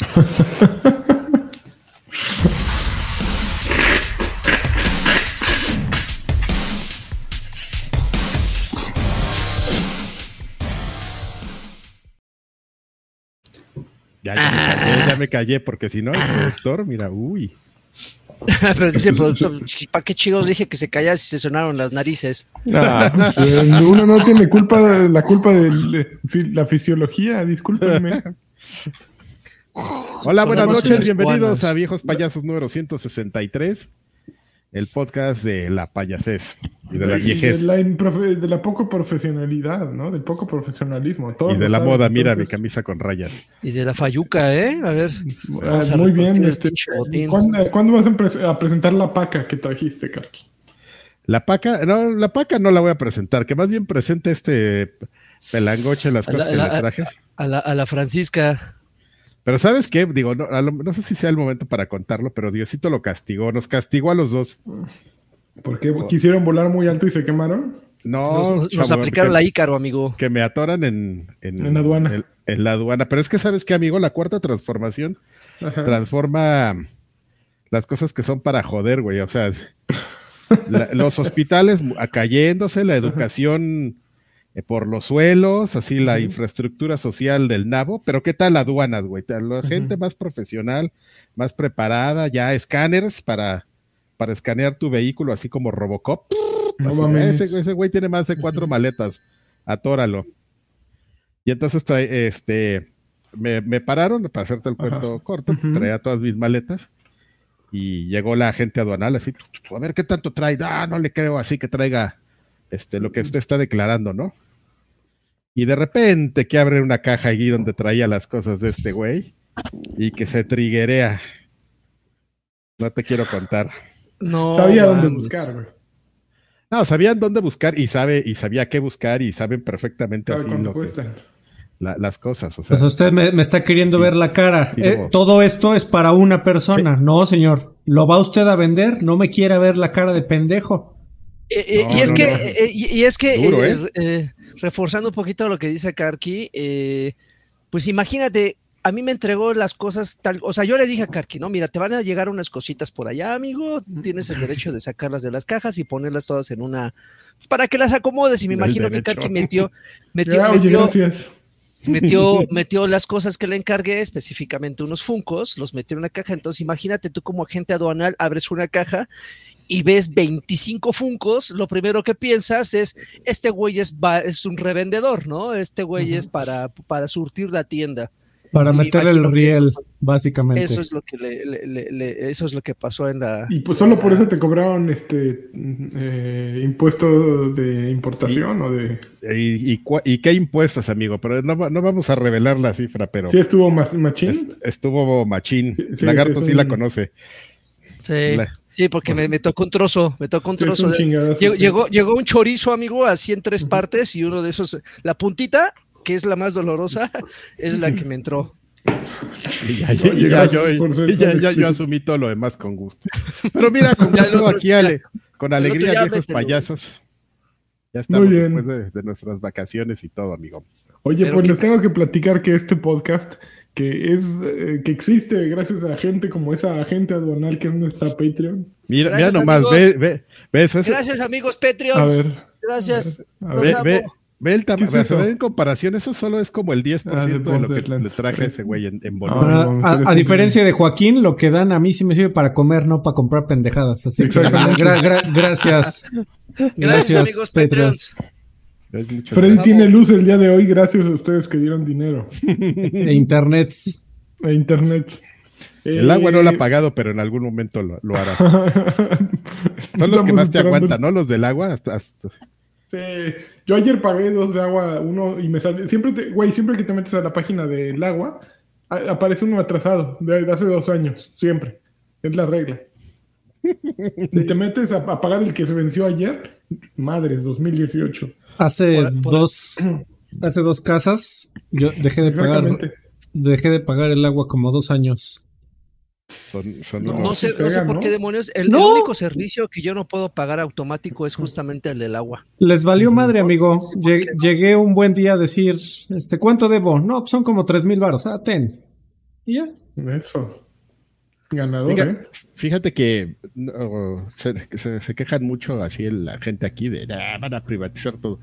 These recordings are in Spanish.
Ya, ya, me callé, ya me callé, porque si no, el productor, mira, uy. Pero dice el productor, ¿para qué chicos dije que se callara si se sonaron las narices? Ah, pues, uno no tiene culpa la culpa de la fisiología, discúlpenme. Hola, buenas noches, bienvenidos a Viejos Payasos número 163 el podcast de la payasés y de la viejez. De la, poco profesionalidad, ¿no? Del poco profesionalismo. y de la moda, mira mi camisa con rayas. Y de la fayuca, ¿eh? A ver. Ah, muy bien. Este, ¿cuándo, vas a, presentar la paca que trajiste, Karki? La paca, no, la paca no la voy a presentar, que más bien presente este pelangoche las cosas que le traje. A la, a la Francisca. Pero ¿sabes qué? Digo, no, no, sé si sea el momento para contarlo, pero Diosito lo castigó, nos castigó a los dos. ¿Por qué? ¿Quisieron volar muy alto y se quemaron? No, nos, aplicaron la Ícaro, amigo. Que me atoran en, en, la aduana. En, la aduana. Pero es que, ¿sabes qué, amigo? La cuarta transformación transforma las cosas que son para joder, güey. O sea, los hospitales cayéndose, la educación por los suelos, así la infraestructura social del nabo, pero ¿qué tal aduanas, güey? La gente más profesional, más preparada, ya escáneres para, para escanear tu vehículo, así como Robocop. ese, güey tiene más de cuatro maletas, atóralo. Y entonces trae, este, me, pararon, para hacerte el cuento corto, traía todas mis maletas y llegó la gente aduanal así, a ver qué tanto trae, ah, no le creo así que traiga este, lo que usted está declarando, ¿no? Y de repente que abre una caja allí donde traía las cosas de este güey y que se triguerea. No te quiero contar. No. Sabía dónde buscar, güey. No, sabían dónde buscar y sabe y sabía qué buscar y saben perfectamente así las cosas. O sea, pues usted me, está queriendo ver la cara. Eh, todo esto es para una persona. No, señor. ¿Lo va usted a vender? No me quiere ver la cara de pendejo. Eh, y, es que, y, es que, reforzando un poquito lo que dice Karki, eh, pues imagínate, a mí me entregó las cosas tal, o sea, yo le dije a Karki, no, mira, te van a llegar unas cositas por allá, amigo, tienes el derecho de sacarlas de las cajas y ponerlas todas en una, para que las acomodes, y me imagino que Karki metió, metió, metió, metió, las cosas que le encargué, específicamente unos funcos, los metió en una caja. Entonces, imagínate tú como agente aduanal abres una caja y ves 25 funcos, lo primero que piensas es, este güey es, es un revendedor, ¿no? Este güey es para, para surtir la tienda. Para meterle el riel, básicamente. Eso es lo que eso es lo que pasó en la. Y pues solo por eso te cobraron este eh, impuesto de importación o de. Y, qué impuestos, amigo? Pero no, vamos a revelar la cifra, pero. Sí, estuvo machín. estuvo machín. Lagarto sí, la conoce. Sí. Sí, porque me, tocó un trozo, me tocó un trozo. llegó, llegó, un chorizo, amigo, así en tres partes y uno de esos, la puntita, que es la más dolorosa, es la que me entró. Y ya, yo, asumí todo lo demás con gusto. Pero mira, con aquí, con alegría, viejos payasos. Ya estamos después de, nuestras vacaciones y todo, amigo. Oye, pues les tengo que platicar que este podcast que es eh, que existe gracias a gente como esa agente aduanal que es nuestra Patreon. Mira, mira nomás, ve, ve, ve eso Gracias, amigos Patreons. Gracias. Ve, ve, el tamaño. en comparación, eso solo es como el 10% ah, de, lo que le traje ese güey en, en volumen. a, diferencia de Joaquín, lo que dan a mí sí me sirve para comer, no para comprar pendejadas. Así que, gracias. Gracias, amigos Patreons. Freddy tiene luz el día de hoy gracias a ustedes que dieron dinero. E internet. E internet. El agua no lo ha eh, pagado, pero en algún momento lo, hará. Son los que más te aguantan, ¿no? Los del agua. Hasta, Sí. Yo ayer pagué dos de agua, uno y me sale. Siempre, te, güey, siempre que te metes a la página del agua, aparece uno atrasado de, hace dos años. Siempre. Es la regla. Si te metes a, a pagar el que se venció ayer, madres, 2018. Hace dos hace dos casas yo dejé de pagar dejé de pagar el agua como dos años. No, sé, por qué demonios. El, único servicio que yo no puedo pagar automático es justamente el del agua. Les valió madre, amigo. Llegué un buen día a decir, este, ¿cuánto debo? No, pues son como tres mil baros. Ah, ten. Y ya. Eso. Ganador, Fíjate, ¿eh? fíjate que no, se, se- se quejan mucho así la gente aquí de "Ah, van a privatizar todo.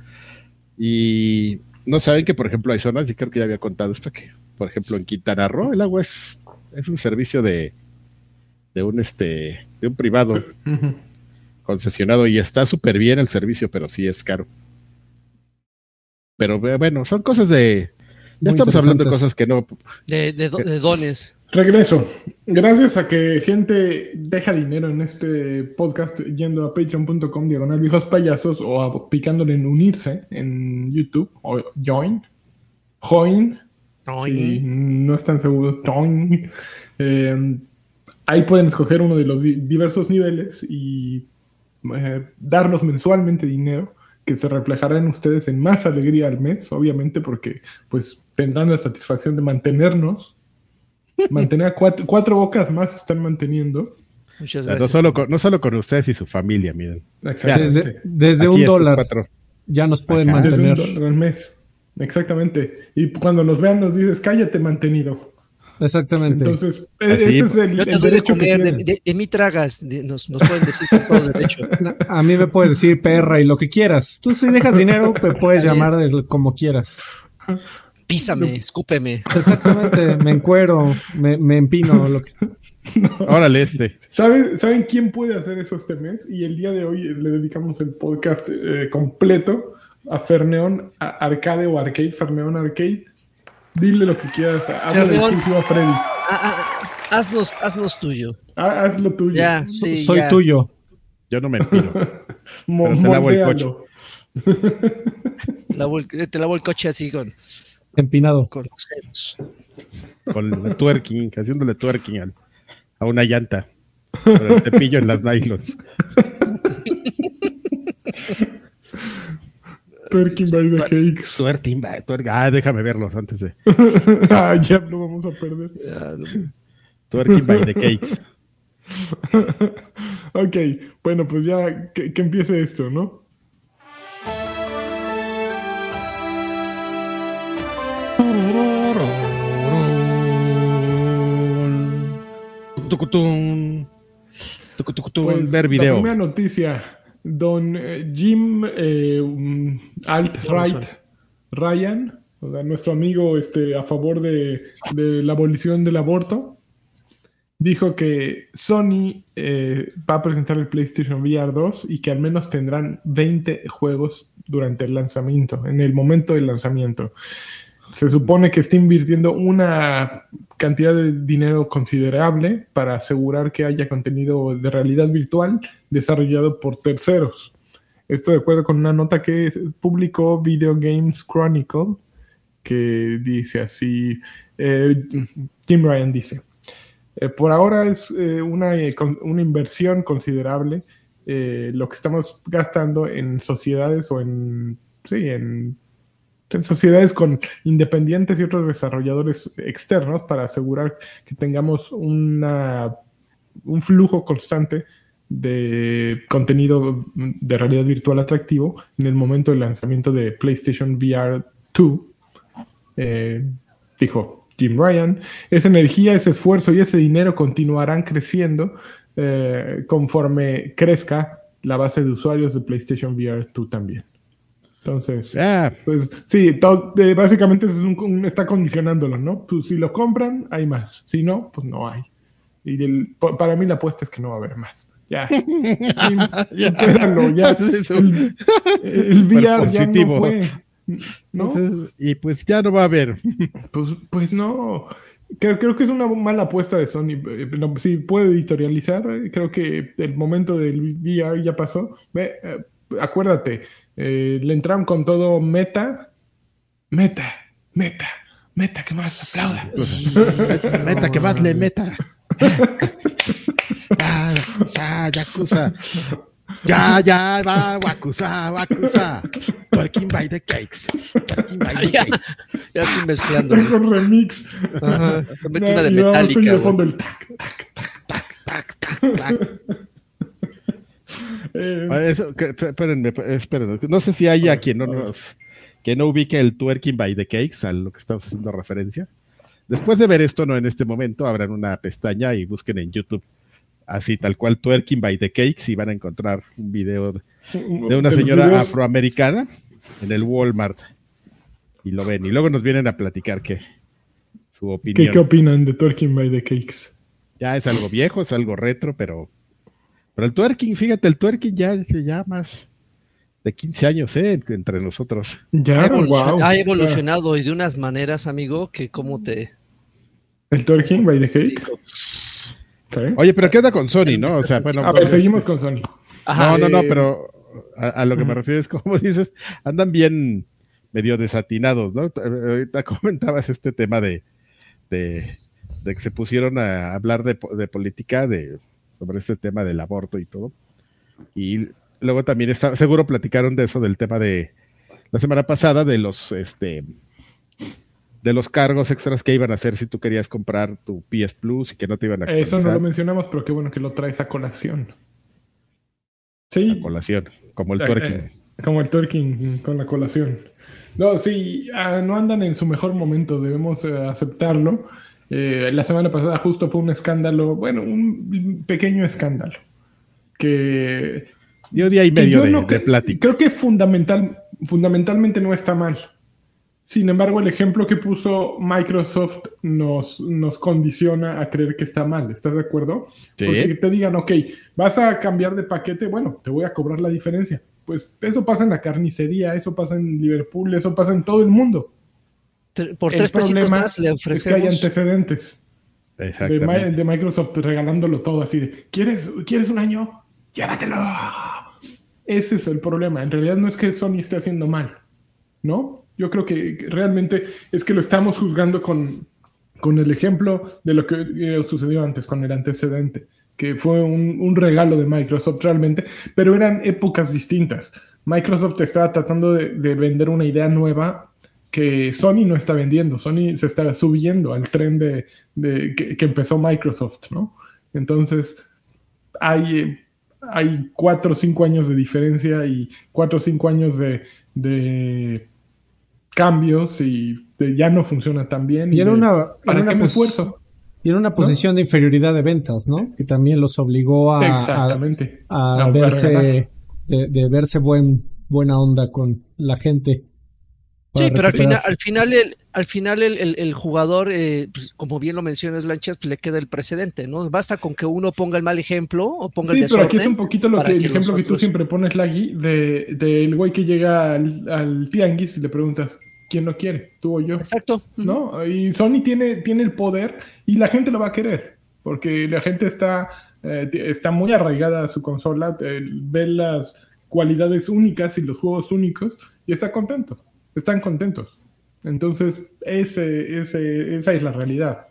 Y no saben que, por ejemplo, hay zonas, y creo que ya había contado esto, que, por ejemplo, en Quintana Roo el agua es, es un servicio de, de un este de un privado concesionado y está súper bien el servicio, pero sí es caro. Pero eh, bueno, son cosas de... Ya Muy estamos hablando de cosas que no... De, de do- de dones. Regreso. Gracias a que gente deja dinero en este podcast yendo a patreon.com diagonal viejos payasos o a- picándole en unirse en YouTube o join. Join. Si no están seguros. Eh, ahí pueden escoger uno de los di- diversos niveles y eh, darnos mensualmente dinero que se reflejará en ustedes en más alegría al mes, obviamente, porque pues tendrán la satisfacción de mantenernos mantener a cuatro, cuatro bocas más están manteniendo. Muchas o sea, no, gracias. solo con, no solo con ustedes y su familia, miren. Exactamente. Desde, desde un dólar cuatro. ya nos pueden. Desde un mantener. dólar al mes. Exactamente. Y cuando nos vean nos dices, cállate mantenido. Exactamente. Entonces, e- Así. ese es el, Yo te el doy de derecho que comer, de, de- de mí tragas, de- nos, nos pueden decir con todo derecho. A mí me puedes decir perra y lo que quieras. Tú si dejas dinero, me puedes llamar de- como quieras. Písame, escúpeme. Exactamente, me encuero, me, me empino. Lo que... Órale, este. ¿Saben, ¿Saben quién puede hacer eso este mes? Y el día de hoy le dedicamos el podcast eh, completo a Ferneón a Arcade o Arcade, Ferneón Arcade. Dile lo que quieras. Exclusivo a Freddy. Ah, ah, haznos, haznos tuyo. Ah, haz lo tuyo. Ya, sí, Soy ya. tuyo. Yo no me empino. Mo- te lavo el moldealo. Lavo el- te lavo el coche así con, Empinado. con los dedos. Con el twerking, haciéndole twerking al- a una llanta. Con el cepillo en las nylons. Twerking by the cakes. Twerking, va, twerk- Ah, déjame verlos antes de. ah, ya lo vamos a perder. Twerking by the cakes. ok, bueno, pues ya que, que empiece esto, ¿no? Tucutún. Tucutucutún. Pues, Ver La video. primera noticia, don eh, Jim eh, um, Alt-Right Ryan, o sea, nuestro amigo este, a favor de, de la abolición del aborto, dijo que Sony eh, va a presentar el PlayStation VR 2 y que al menos tendrán 20 juegos durante el lanzamiento, en el momento del lanzamiento. Se supone que está invirtiendo una cantidad de dinero considerable para asegurar que haya contenido de realidad virtual desarrollado por terceros. Esto de acuerdo con una nota que publicó Video Games Chronicle, que dice así, eh, Jim Ryan dice, eh, por ahora es eh, una, eh, una inversión considerable lo que estamos gastando en sociedades o en, sí, en sociedades con independientes y otros desarrolladores externos para asegurar que tengamos una, un flujo constante de contenido de realidad virtual atractivo en el momento del lanzamiento de PlayStation VR 2. Eh, dijo Jim Ryan, esa energía, ese esfuerzo y ese dinero continuarán creciendo eh, conforme crezca la base de usuarios de PlayStation VR 2 también. Entonces, Ah, pues sí, to- eh, básicamente es un- un- está condicionándolo, ¿no? Pues si lo compran, hay más. Si no, pues no hay. Y el- pa- para mí la apuesta es que no va a haber más. Ya. Jim, supéralo, ya. El, el VR ya no fue. ¿No? entonces, y pues ya no va a haber. Pues, pues no. Creo, creo que es una mala apuesta de Sony. Eh, Si puedo editorializar, creo que el momento del VR ya pasó. Ve, eh, acuérdate, eh, le entraron con todo meta. Meta, meta, meta, que más aplauda. meta, que más le meta. Ya, ya, yakuza. Ya, ya, va, wakuza, wakuza. Twerking by the cakes. Twerking by the cakes. ya así mezclando. Tengo remix. Ajá, una de oye de fondo el tac, tac. Tac, tac, tac. Eh, Ah, eso, que- espérenme, espérenme. No sé si haya quien no nos, que no ubique el twerking by the cakes, a lo que estamos haciendo referencia. después de ver esto, no en este momento, abran una pestaña y busquen en YouTube así tal cual Twerking by the Cakes y van a encontrar un video de, una señora afroamericana en el Walmart y lo ven y luego nos vienen a platicar que su opinión. ¿Qué, opinan de Twerking by the Cakes? Ya es algo viejo, es algo retro, pero pero el twerking, fíjate, el twerking ya, ya más de 15 años, ¿eh? Entre nosotros. Ya, ha, evolucionado y de unas maneras, amigo, que como te... ¿El twerking by the cake? Oye, pero ¿qué onda con Sony, no? O sea, bueno. A ver, seguimos con Sony. no, no, no, pero a, lo que me refiero es, como dices, andan bien medio desatinados, ¿no? Ahorita comentabas este tema de, de, que se pusieron a hablar de, de política, de sobre este tema del aborto y todo. Y luego también está, seguro platicaron de eso, del tema de la semana pasada, de los, este, de los cargos extras que iban a hacer si tú querías comprar tu PS Plus y que no te iban a Eso no lo mencionamos, pero qué bueno que lo traes a colación. Sí. A colación, como el eh, twerking. Eh, como el twerking con la colación. No, sí, ah, no andan en su mejor momento, debemos eh, aceptarlo. Eh, la semana pasada justo fue un escándalo, bueno, un pequeño escándalo. Que. Dio día y medio de, plática. Creo que fundamental, fundamentalmente no está mal. Sin embargo, el ejemplo que puso Microsoft nos, nos condiciona a creer que está mal. ¿Estás de acuerdo? Porque te digan, ok, vas a cambiar de paquete, bueno, te voy a cobrar la diferencia. Pues eso pasa en la carnicería, eso pasa en Liverpool, eso pasa en todo el mundo por tres pesitos más le ofrecemos. Es que hay antecedentes de, Microsoft regalándolo todo así de, ¿quieres, ¿quieres un año? Llévatelo. Ese es el problema. En realidad no es que Sony esté haciendo mal, ¿no? Yo creo que realmente es que lo estamos juzgando con, con el ejemplo de lo que eh, sucedió antes, con el antecedente, que fue un, un, regalo de Microsoft realmente, pero eran épocas distintas. Microsoft estaba tratando de, de vender una idea nueva que Sony no está vendiendo. Sony se está subiendo al tren de, que, empezó Microsoft, ¿no? Entonces, hay, hay cuatro o cinco años de diferencia y cuatro o cinco años de, cambios y ya no funciona tan bien. Y, en una, ¿para una esfuerzo? Y en una posición de inferioridad de ventas, ¿no? Que también los obligó a, Exactamente. a, verse, de, verse buen, buena onda con la gente. Sí, pero al final, al final, el, al final el, jugador, eh, pues, como bien lo mencionas, Lanchas, pues le queda el precedente, ¿no? Basta con que uno ponga el mal ejemplo o ponga el desorden. Sí, pero aquí es un poquito lo que, el ejemplo que tú siempre pones, Lagui, del de, güey que llega al, tianguis y le preguntas, ¿quién lo quiere? ¿Tú o yo? Exacto. ¿No? Y Sony tiene, tiene el poder y la gente lo va a querer, porque la gente está, eh, está muy arraigada a su consola, ve las cualidades únicas y los juegos únicos y está contento están contentos. Entonces, ese, esa es la realidad.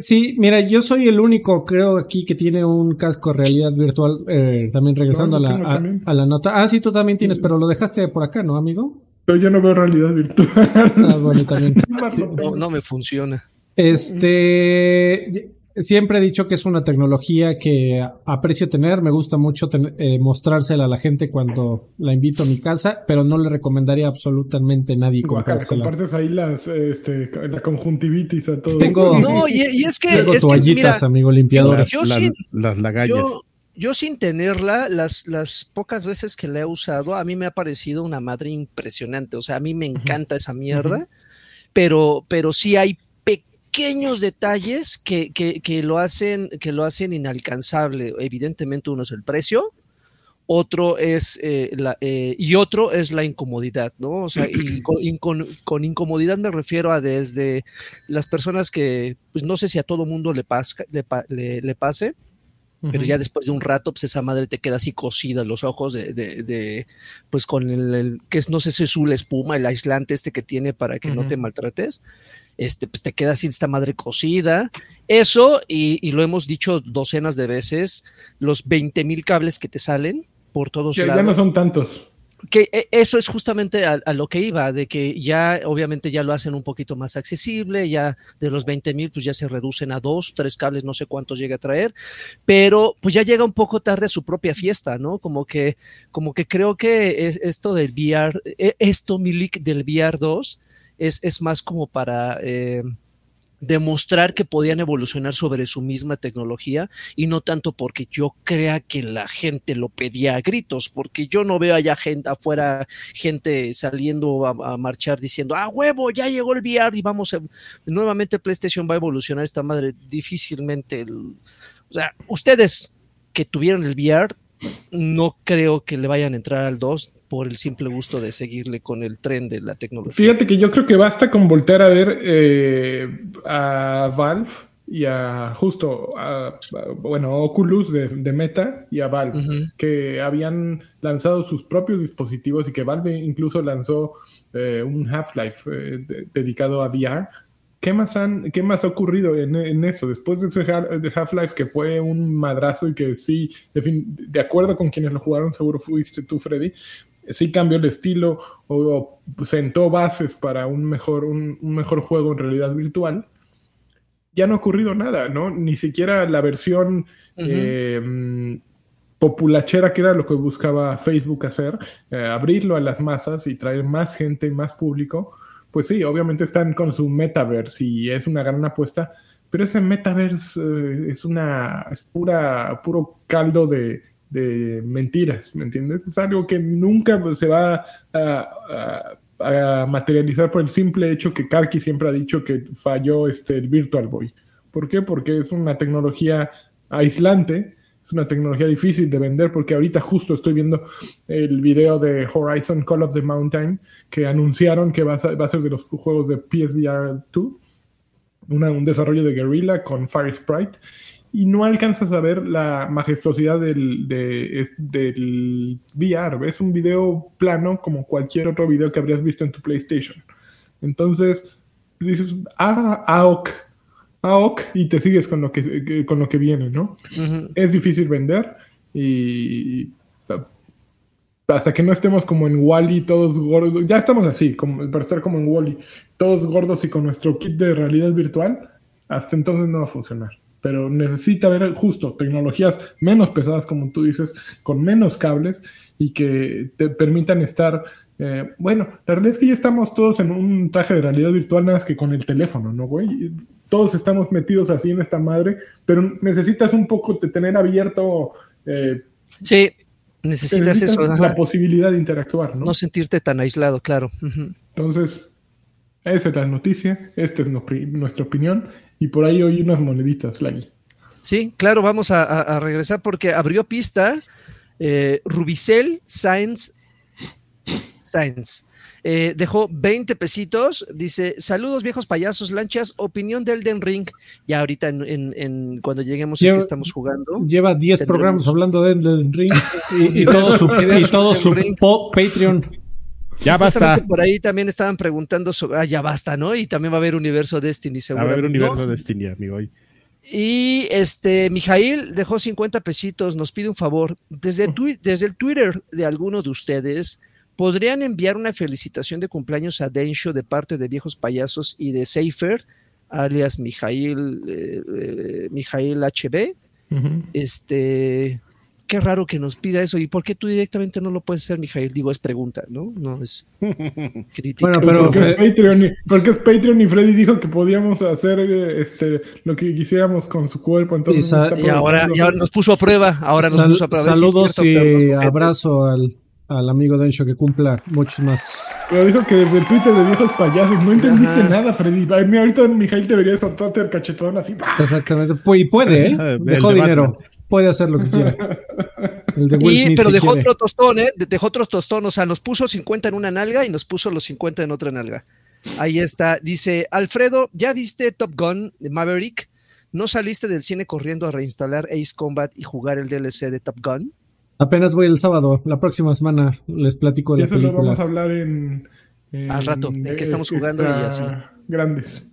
Sí, mira, yo soy el único, creo, aquí que tiene un casco de realidad virtual, eh, también regresando a, la, a, la nota. Ah, sí, tú también tienes, pero lo dejaste por acá, ¿no, amigo? Pero yo no veo realidad virtual. Ah, bueno, también. no, no me funciona. Este, siempre he dicho que es una tecnología que aprecio tener, me gusta mucho eh, mostrársela a la gente cuando la invito a mi casa, pero no le recomendaría absolutamente a nadie comprársela. Compartes ahí las, este, la conjuntivitis a todos. Tengo, no, y, es que... Tengo toallitas, amigo, limpiadores. Yo, sin, las lagallas. Yo, sin tenerla, las, las pocas veces que la he usado, a mí me ha parecido una madre impresionante. O sea, a mí me encanta esa mierda, pero, pero sí hay pequeños detalles que, que, lo hacen, que lo hacen inalcanzable. Evidentemente uno es el precio, otro es eh, la, eh, y otro es la incomodidad, ¿no? O sea, y con, con, incomodidad me refiero a desde las personas que, pues no sé si a todo mundo le, le, le, pase, pero ya después de un rato, pues esa madre te queda así cosida los ojos de, de, pues con el, que es, no sé si es la espuma, el aislante este que tiene para que no te maltrates este, pues te queda sin esta madre cocida. Eso, y, lo hemos dicho docenas de veces, los 20 mil cables que te salen por todos lados. Ya no son tantos. Que eh, eso es justamente a, lo que iba, de que ya obviamente ya lo hacen un poquito más accesible, ya de los 20 mil pues ya se reducen a dos, tres cables, no sé cuántos llega a traer, pero pues ya llega un poco tarde a su propia fiesta, ¿no? Como que, como que creo que es esto del VR, e, esto Milik del VR 2, es, es más como para eh, demostrar que podían evolucionar sobre su misma tecnología y no tanto porque yo crea que la gente lo pedía a gritos, porque yo no veo allá gente afuera, gente saliendo a, marchar diciendo, ah, huevo, ya llegó el VR y vamos, a... nuevamente PlayStation va a evolucionar esta madre, difícilmente, o sea, ustedes que tuvieron el VR, no creo que le vayan a entrar al 2 por el simple gusto de seguirle con el tren de la tecnología. Fíjate que yo creo que basta con voltear a ver eh, a Valve y a justo a, bueno Oculus de, Meta y a Valve que habían lanzado sus propios dispositivos y que Valve incluso lanzó eh, un Half-Life eh, dedicado a VR ¿Qué más, han, qué más ha ocurrido en, eso? Después de ese Half-Life que fue un madrazo y que sí, de, acuerdo con quienes lo jugaron, seguro fuiste tú, Freddy, sí cambió el estilo o, sentó bases para un mejor, un, mejor juego en realidad virtual. Ya no ha ocurrido nada, ¿no? Ni siquiera la versión eh, populachera que era lo que buscaba Facebook hacer, eh, abrirlo a las masas y traer más gente, más público pues sí, obviamente están con su metaverse y es una gran apuesta, pero ese metaverse eh, es una es pura puro caldo de, mentiras, ¿me entiendes? Es algo que nunca se va a, materializar por el simple hecho que Karki siempre ha dicho que falló este, el Virtual Boy. ¿Por qué? Porque es una tecnología aislante es una tecnología difícil de vender porque ahorita justo estoy viendo el video de Horizon Call of the Mountain que anunciaron que va a, ser, de los juegos de PSVR 2, un desarrollo de Guerrilla con Fire Sprite y no alcanzas a ver la majestuosidad del, del VR. Es un video plano como cualquier otro video que habrías visto en tu PlayStation. Entonces, dices, ah, AOK, ok y te sigues con lo que, con lo que viene, ¿no? Es difícil vender y hasta que no estemos como en Wally, todos gordos, ya estamos así, como, para estar como en Wally, todos gordos y con nuestro kit de realidad virtual, hasta entonces no va a funcionar. Pero necesita haber justo tecnologías menos pesadas, como tú dices, con menos cables y que te permitan estar eh, bueno, la realidad es que ya estamos todos en un traje de realidad virtual, nada más que con el teléfono, ¿no, güey? Todos estamos metidos así en esta madre, pero necesitas un poco de tener abierto. Eh, sí, necesitas, eso. La posibilidad de interactuar, ¿no? No sentirte tan aislado, claro. Entonces, esa es la noticia, esta es nuestra opinión, y por ahí hoy unas moneditas, Lagui. Sí, claro, vamos a, regresar porque abrió pista eh, Rubicel Science Science. Eh, dejó 20 pesitos. Dice: Saludos, viejos payasos, lanchas. Opinión del Den Ring. Ya ahorita, en, cuando lleguemos a que estamos jugando. Lleva 10 programas hablando de Elden Ring y, todo su, Patreon. Ya basta. Por ahí también estaban preguntando sobre. Ah, ya basta, ¿no? Y también va a haber Universo Destiny, seguro. Va a haber Universo Destiny, amigo. Y este, Mijail dejó 50 pesitos, nos pide un favor. Desde, desde el Twitter de alguno de ustedes, ¿podrían enviar una felicitación de cumpleaños a Densho de parte de Viejos Payasos y de Seifer, alias Mijail, eh, eh, Mijail HB? Este, qué raro que nos pida eso. ¿Y por qué tú directamente no lo puedes hacer, Mijail? Digo, es pregunta, ¿no? No es crítica. Bueno, pero porque, es Patreon, porque es Patreon y Freddy dijo que podíamos hacer este, lo que quisiéramos con su cuerpo. Entonces y, ahora, nos puso a prueba. Ahora nos puso a prueba. Saludos y abrazo al al amigo Densho que cumpla muchos más. Pero dijo que desde el Twitter de viejos payasos no entendiste nada, Freddy. ahorita Mijail debería soltarte el cachetón así. Exactamente. y puede, ¿eh? Dejó dinero. Puede hacer lo que quiera. El de Will y, pero dejó otro tostón, ¿eh? Dejó otro tostón. O sea, nos puso 50 en una nalga y nos puso los 50 en otra nalga. Ahí está. Dice, Alfredo, ¿ya viste Top Gun de Maverick? ¿No saliste del cine corriendo a reinstalar Ace Combat y jugar el DLC de Top Gun? Apenas voy el sábado. La próxima semana les platico de la película. Eso lo vamos a hablar en... Al rato, en qué estamos jugando y así. Grandes.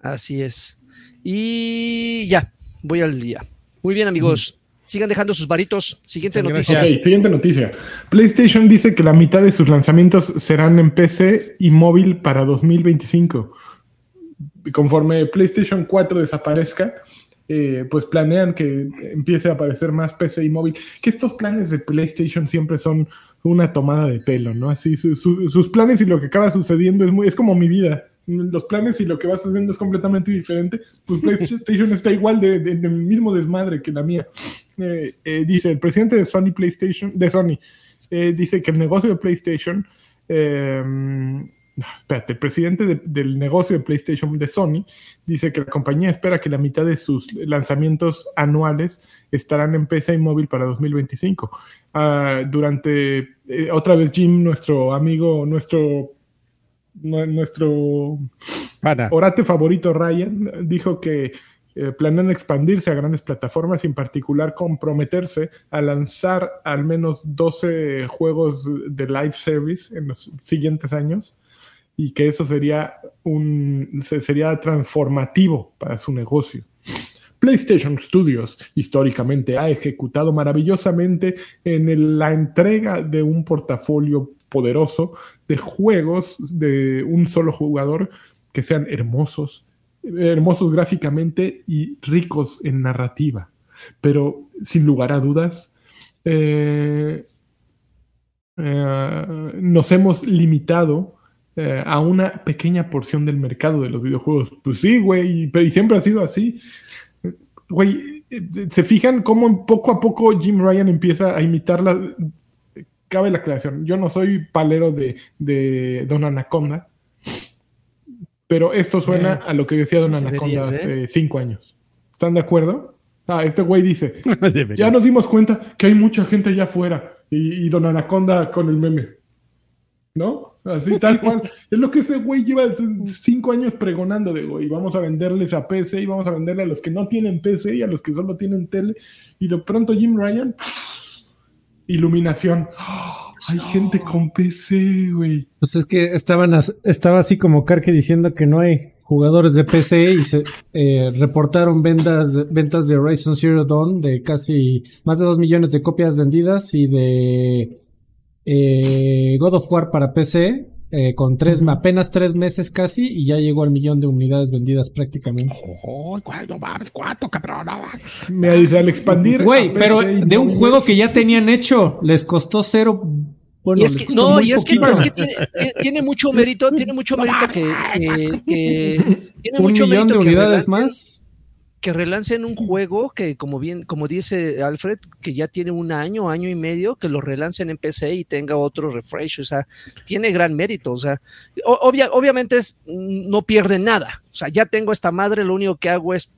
Así es. Y ya, voy al día. Muy bien, amigos. Sigan dejando sus varitos. Siguiente noticia. siguiente noticia. PlayStation dice que la mitad de sus lanzamientos serán en PC y móvil para 2025. Conforme PlayStation 4 desaparezca, eh, pues planean que empiece a aparecer más PC y móvil. Que estos planes de PlayStation siempre son una tomada de pelo, ¿no? Así sus planes y lo que acaba sucediendo es muy, es como mi vida. Los planes y lo que va sucediendo es completamente diferente. Pues PlayStation está igual de, mismo desmadre que la mía. Eh, eh, dice el presidente de Sony PlayStation, de Sony, eh, dice que el negocio de PlayStation espérate, el presidente del negocio de PlayStation de Sony dice que la compañía espera que la mitad de sus lanzamientos anuales estarán en PC y móvil para 2025. Ah, durante, otra vez Jim, nuestro amigo, nuestro, nuestro orate favorito Ryan, dijo que eh, planean expandirse a grandes plataformas y en particular comprometerse a lanzar al menos 12 juegos de live service en los siguientes años y que eso sería, un, sería transformativo para su negocio. PlayStation Studios históricamente ha ejecutado maravillosamente en la entrega de un portafolio poderoso de juegos de un solo jugador que sean hermosos, hermosos gráficamente y ricos en narrativa. Pero sin lugar a dudas, eh, eh, nos hemos limitado eh, a una pequeña porción del mercado de los videojuegos. Pues sí, güey, y, siempre ha sido así. Güey, se fijan cómo poco a poco Jim Ryan empieza a imitarla. Cabe la aclaración, yo no soy palero de, Don Anaconda, pero esto suena eh, a lo que decía Don Anaconda hace cinco años. ¿Están de acuerdo? Ah, este güey dice, ya nos dimos cuenta que hay mucha gente allá afuera y Don Anaconda con el meme. ¿No? Así, tal cual. es lo que ese güey lleva cinco años pregonando de, güey, vamos a venderles a PC y vamos a venderle a los que no tienen PC y a los que solo tienen tele. Y de pronto Jim Ryan, iluminación. hay gente con PC, güey. Pues es que estaban estaba así como Karke diciendo que no hay jugadores de PC y se eh, reportaron ventas de, ventas de Horizon Zero Dawn de casi más de dos millones de copias vendidas y de eh, God of War para PC, eh, con tres, apenas tres meses casi, y ya llegó al millón de unidades vendidas prácticamente. Oh, no mames, ¿cuánto, cabrón? Me dice al expandir. Güey, pero de un juego que ya tenían hecho, les costó cero. Bueno, y es que, no, y es que, es que tiene, tiene, mucho mérito, tiene mucho mérito que, tiene un millón de unidades más que relancen un juego que, como bien, como dice Alfred, que ya tiene un año, año y medio, que lo relancen en PC y tenga otro refresh, o sea, tiene gran mérito, o sea, obviamente es, no pierde nada, o sea, ya tengo esta madre, lo único que hago es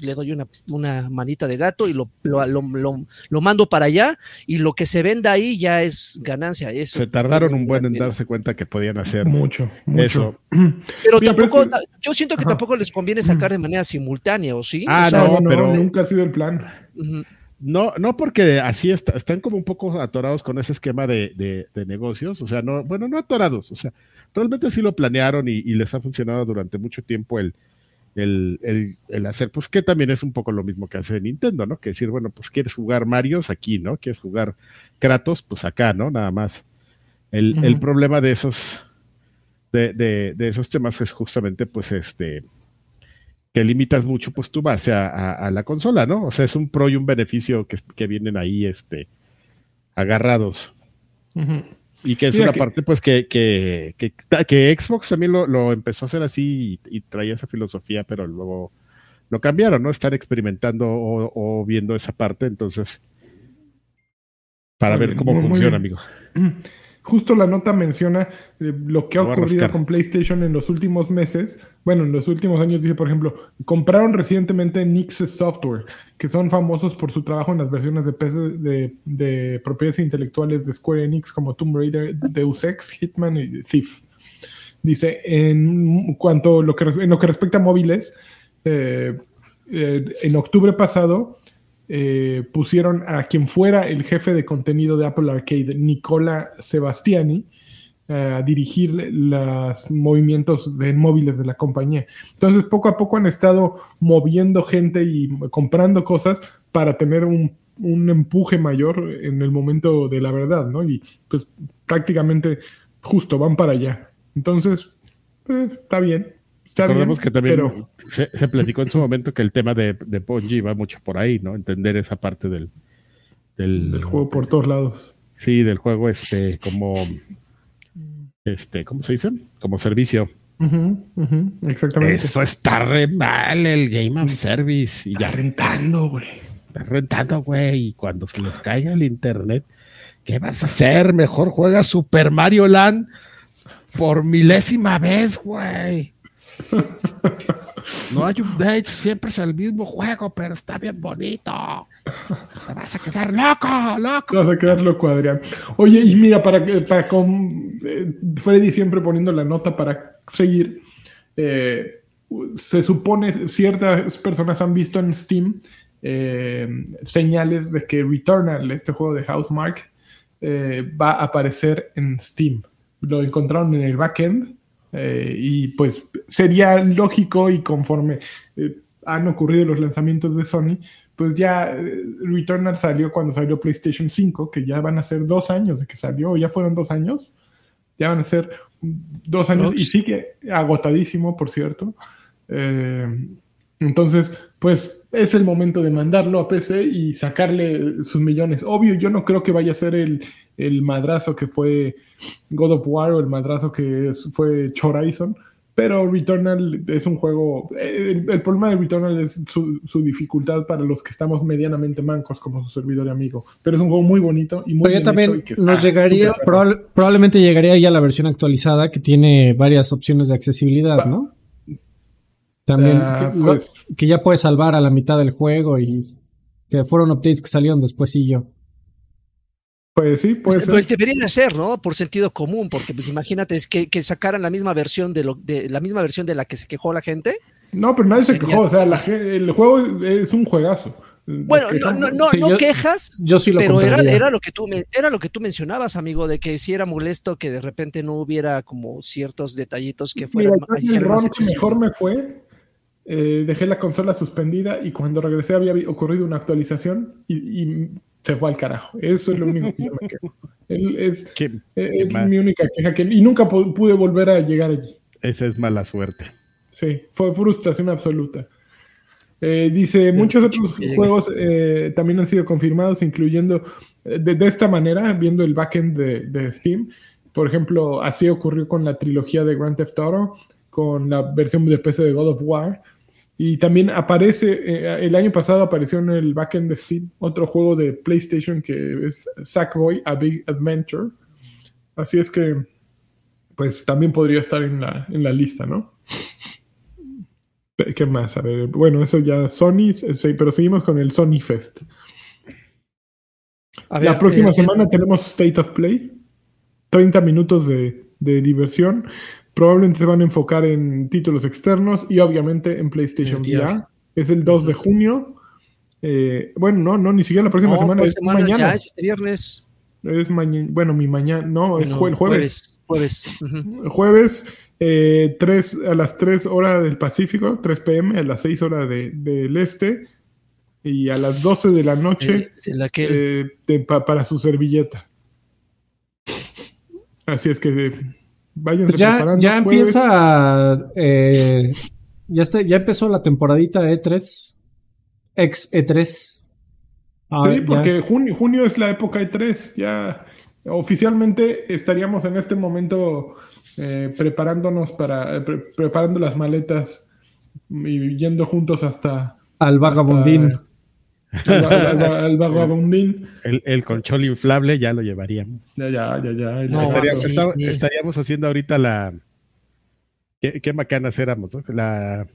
le doy una, una manita de gato y lo, lo, lo, mando para allá y lo que se venda ahí ya es ganancia. Eso, se tardaron un buen en darse cuenta que podían hacer mucho, mucho. Pero tampoco, yo siento que tampoco les conviene sacar de manera simultánea, ¿o sí? Ah, no, pero nunca ha sido el plan. No, no porque así están como un poco atorados con ese esquema de, de, negocios, o sea, no, bueno, no atorados, o sea, realmente sí lo planearon y les ha funcionado durante mucho tiempo el, el, el, hacer, pues que también es un poco lo mismo que hace Nintendo, ¿no? Que decir, bueno, pues quieres jugar Mario aquí, ¿no? Quieres jugar Kratos, pues acá, ¿no? Nada más. El, el problema de esos, de, de, de, esos temas es justamente, pues, este, que limitas mucho, pues, tu base a, a, la consola, ¿no? O sea, es un pro y un beneficio que, que vienen ahí, este, agarrados. Y que es una parte, pues, que, que, que, Xbox también lo, lo, empezó a hacer así y, traía esa filosofía, pero luego lo cambiaron, ¿no? Están experimentando o, viendo esa parte, entonces, para ver cómo funciona, amigo. Justo la nota menciona eh, lo que ha ocurrido con PlayStation en los últimos meses. Bueno, en los últimos años, dice, por ejemplo, compraron recientemente Nix Software, que son famosos por su trabajo en las versiones de PC de, propiedades intelectuales de Square Enix como Tomb Raider, Deus Ex, Hitman y Thief. Dice, en cuanto lo que, en lo que respecta a móviles, eh, eh, en octubre pasado eh, pusieron a quien fuera el jefe de contenido de Apple Arcade, Nicola Sebastiani, eh, a dirigir los movimientos de móviles de la compañía. Entonces, poco a poco han estado moviendo gente y comprando cosas para tener un, empuje mayor en el momento de la verdad, ¿no? Y pues prácticamente justo van para allá. Entonces, eh, está bien. Recordemos que también se, platicó en su momento que el tema de, de va mucho por ahí, ¿no? Entender esa parte del, del, juego por todos lados. Sí, del juego este como este, ¿cómo se dice? Como servicio. exactamente. Eso está re mal el Game of Service. Y ya rentando, güey. Está rentando, güey. Y cuando se les caiga el internet, ¿qué vas a hacer? Mejor juega Super Mario Land por milésima vez, güey. No hay updates, siempre es el mismo juego, pero está bien bonito. Te vas a quedar loco, loco. Te vas a quedar loco, Adrián. Oye, y mira, para, para con eh, Freddy siempre poniendo la nota para seguir, eh, se supone ciertas personas han visto en Steam eh, señales de que Returnal, este juego de Housemark, va a aparecer en Steam. Lo encontraron en el backend eh, y pues sería lógico y conforme eh, han ocurrido los lanzamientos de Sony, pues ya eh, Returnal salió cuando salió PlayStation 5, que ya van a ser dos años de que salió, ya fueron dos años, ya van a ser dos años y sigue agotadísimo, por cierto. entonces, pues es el momento de mandarlo a PC y sacarle sus millones. Obvio, yo no creo que vaya a ser el, el madrazo que fue God of War o el madrazo que fue Horizon. Pero Returnal es un juego. El, problema de Returnal es su, dificultad para los que estamos medianamente mancos, como su servidor y amigo. Pero es un juego muy bonito y muy Pero ya también nos llegaría. probablemente llegaría ya la versión actualizada que tiene varias opciones de accesibilidad, ¿no? También ah, pues que, ya puedes salvar a la mitad del juego y que fueron updates que salieron después y yo. Pues sí, puede pues, ser. Pues de ser, ¿no? Por sentido común, porque pues imagínate es que, que, sacaran la misma versión de lo de la misma versión de la que se quejó la gente. No, pero nadie se quejó, o sea, el juego es un juegazo. Bueno, no, no, no, quejas, yo sí lo pero era, era, lo que tú era lo que tú mencionabas, amigo, de que si era molesto que de repente no hubiera como ciertos detallitos que fueran mejor me fue eh, dejé la consola suspendida y cuando regresé había ocurrido una actualización y, se fue al carajo. Eso es lo único que yo me quejo. Es, es mi única queja que, y nunca pude volver a llegar allí. Esa es mala suerte. Sí, fue frustración absoluta. Eh, dice, muchos otros juegos eh, también han sido confirmados, incluyendo de, esta manera, viendo el backend de, de, Steam. Por ejemplo, así ocurrió con la trilogía de Grand Theft Auto, con la versión de PC de God of War, y también aparece, eh, el año pasado apareció en el backend de Steam otro juego de PlayStation que es Sackboy, A Big Adventure. Así es que, pues también podría estar en la, en la lista, ¿no? ¿Qué más? A ver, bueno, eso ya Sony, pero seguimos con el Sony Fest. la próxima eh, semana tenemos State of Play, 30 minutos de, de diversión Probablemente se van a enfocar en títulos externos y obviamente en PlayStation VR. Es el 2 de junio. Eh, bueno, no, no, ni siquiera la próxima semana. Es mañana. es este viernes. Es mañana. Bueno, mi mañana. No, es jueves. Jueves. Jueves, jueves eh, a las 3 horas del Pacífico, 3 pm, a las 6 horas del este y a las 12 de la noche eh, para su servilleta. Así es que pues ya, ya empieza. Eh, ya, está, ya empezó la temporadita E3. Ex E3. Ah, sí, porque junio, junio es la época E3. Ya oficialmente estaríamos en este momento eh, preparándonos para. preparando las maletas y yendo juntos hasta. Al vagabundín. Al, vagabundín. El, el, conchol inflable ya lo llevaríamos. Ya, ya, ya, ya. estaríamos, haciendo ahorita la. Qué, qué macanas éramos, ¿no? La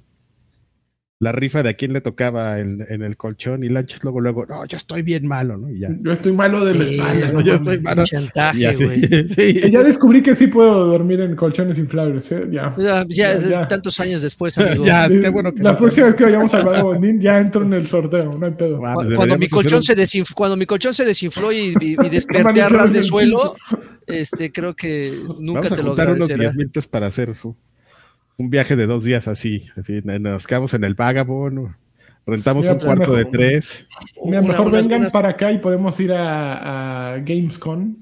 la rifa de a quién le tocaba en, en el colchón y Lanchas luego, luego, no, yo estoy bien malo, ¿no? Y ya. Yo estoy malo de la espalda. No, yo estoy malo. Chantaje, güey. Sí, Ya descubrí que sí puedo dormir en colchones inflables, ¿eh? Ya. Ya, ya, tantos años después, amigo. ya, qué bueno que La próxima vez que vayamos al Vago Bondín, ya entro en el sorteo, no hay pedo. cuando, mi colchón se desinfló, cuando mi colchón se desinfló y, y, y desperté a ras de suelo, este, creo que nunca te lo agradecerá. unos 10 minutos para hacer un viaje de dos días así, así nos quedamos en el Vagabond, rentamos un cuarto de tres. mejor vengan para acá y podemos ir a, Gamescom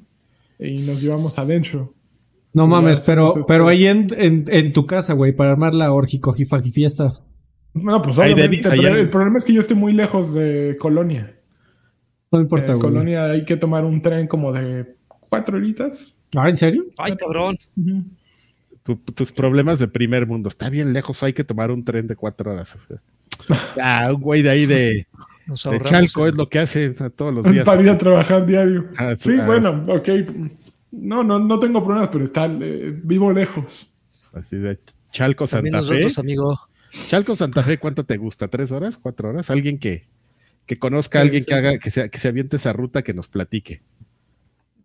y nos llevamos adentro. No mames, pero, pero ahí en, tu casa, güey, para armar la orgicojifaji fiesta. No, pues obviamente, el problema es que yo estoy muy lejos de Colonia. No importa, En güey. Colonia hay que tomar un tren como de cuatro horitas. Ah, ¿en serio? Ay, cabrón. Ujú. Tu- tus problemas de primer mundo. Está bien lejos, hay que tomar un tren de cuatro horas. Ah, un güey de ahí de. Chalco es lo que hace todos los días. Para ir a trabajar diario. Ah, Sí, ah. bueno, ok. No, no, no tengo problemas, pero está, eh, vivo lejos. Así de Chalco También Santa Fe. nosotros, amigo. Chalco Santa Fe, ¿cuánto te gusta? ¿Tres horas? ¿Cuatro horas? Alguien que, que conozca Sí, alguien sí. que haga, que se, que se aviente esa ruta que nos platique.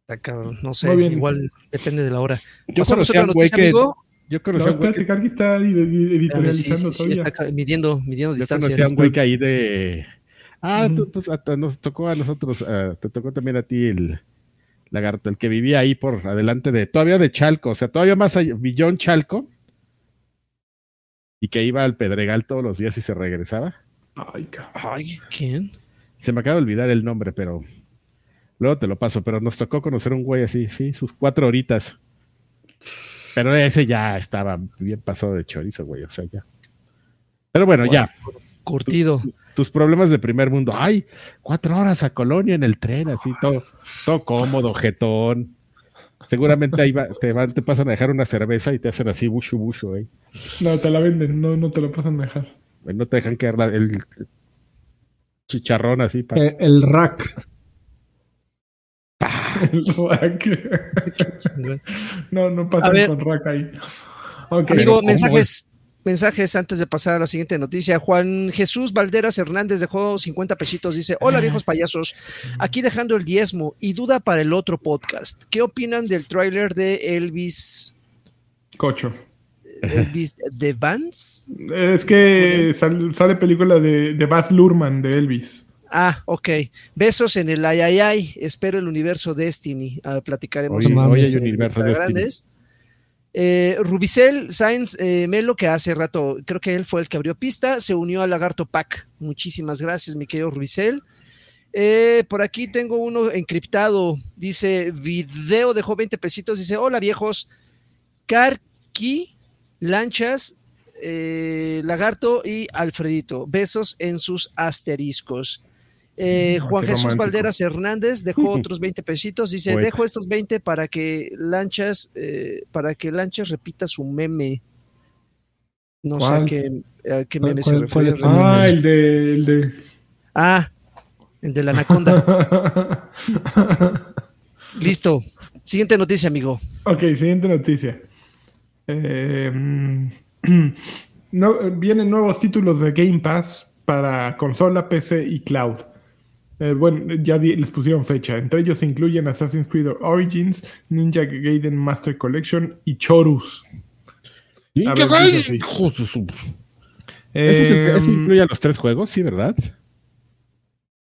Está cabrón. No sé, igual depende de la hora. Yo Pasamos otra noticia, que, amigo. yo No, conocí a un güey espérate, que, Cargi está edi- Sí, editorializando sí, sí, todavía. está midiendo, midiendo yo distancias. conocí a un güey que ahí de ah, tú, pues, a- a- nos tocó a nosotros, te tocó también a ti el lagarto, el que vivía ahí por adelante de, todavía de Chalco, o sea, todavía más allá, Villón Chalco, y que iba al Pedregal todos los días y se regresaba. Ay, cabrón. Ay, ¿quién? Se me acaba de olvidar el nombre, pero luego te lo paso. Pero nos tocó conocer un güey así, sí, sus cuatro horitas. Pero ese ya estaba bien pasado de chorizo, güey, o sea, ya. Pero bueno, ya, Curtido. tus problemas de primer mundo. Ay, cuatro horas a Colonia en el tren, así, todo, todo cómodo, jetón. Seguramente ahí va- te, van- te pasan a dejar una cerveza y te hacen así, bushu, bushu, güey. No, te la venden, no, no te la pasan a dejar. No te dejan caer la- el chicharrón así. para- Eh, el rack. El rack. no, no A pasan ver. con rack ahí. Ok. Amigo, ¿cómo mensajes, mensajes antes de pasar a la siguiente noticia. Juan Jesús Valderas Hernández dejó 50 pesitos. Dice: Hola, viejos payasos. Aquí dejando el diezmo y duda para el otro podcast. ¿Qué opinan del tráiler de Elvis? Cocho. Elvis de Vance? Es que sal- sale película de, de Baz Luhrmann de Elvis. Ah, ok. Besos en el ayayay. Espero el universo Destiny. Ah, platicaremos. Oye, mames, hay universo Destiny. grandes. Eh, Rubicel Sainz eh, Melo, que hace rato, creo que él fue el que abrió pista, se unió al Lagarto Pack. Muchísimas gracias, mi querido Rubicel. Eh, por aquí tengo uno encriptado. Dice: Video dejó 20 pesitos. Dice: Hola viejos. Carqui, Lanchas, Lagarto y Alfredito. Besos en sus asteriscos. Eh, Juan qué Jesús romántico. Valderas Hernández dejó otros 20 pesitos. Dice. Dejo estos 20 para que Lanchas, eh, para que Lanchas repita su meme. No sé a qué, a qué ¿Cuál- meme cuál- se cuál refiere. es tu Ah, meme? el de. El de... Ah, el de la anaconda. Listo. Siguiente noticia, amigo. ok, siguiente noticia. Eh, mm, no, vienen nuevos títulos de Game Pass para consola, PC y cloud. Eh, bueno, ya di- les pusieron fecha. Entre ellos se incluyen Assassin's Creed Origins, Ninja Gaiden Master Collection y Chorus. A ver, dice así. Hijo de su- ¿Ese, Eh, incluye a los tres juegos? Sí, ¿verdad?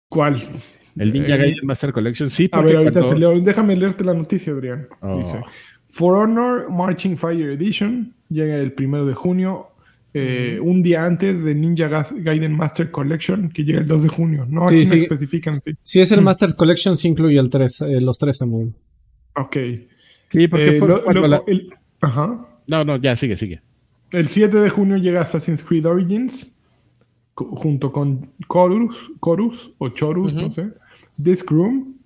¿Cuál? El Ninja Eh, Gaiden Master Collection, sí. A ver, ahorita cuando- te leo. Déjame leerte la noticia, Adrián. Oh. Dice: For Honor Marching Fire Edition llega el primero de junio, eh, un día antes de Ninja Gaiden Master Collection, que llega el 2 de junio. No, Sí, aquí no sí. especifican, sí. Si es el Mm. Master Collection, sí incluye el tres, eh, los tres, amigo. Ok. Sí, porque Eh, fue lo- cuando lo- la- el, ajá. No, no, ya, sigue, sigue. El 7 de junio llega Assassin's Creed Origins, junto con Chorus, Chorus o Chorus, no sé, Disc Room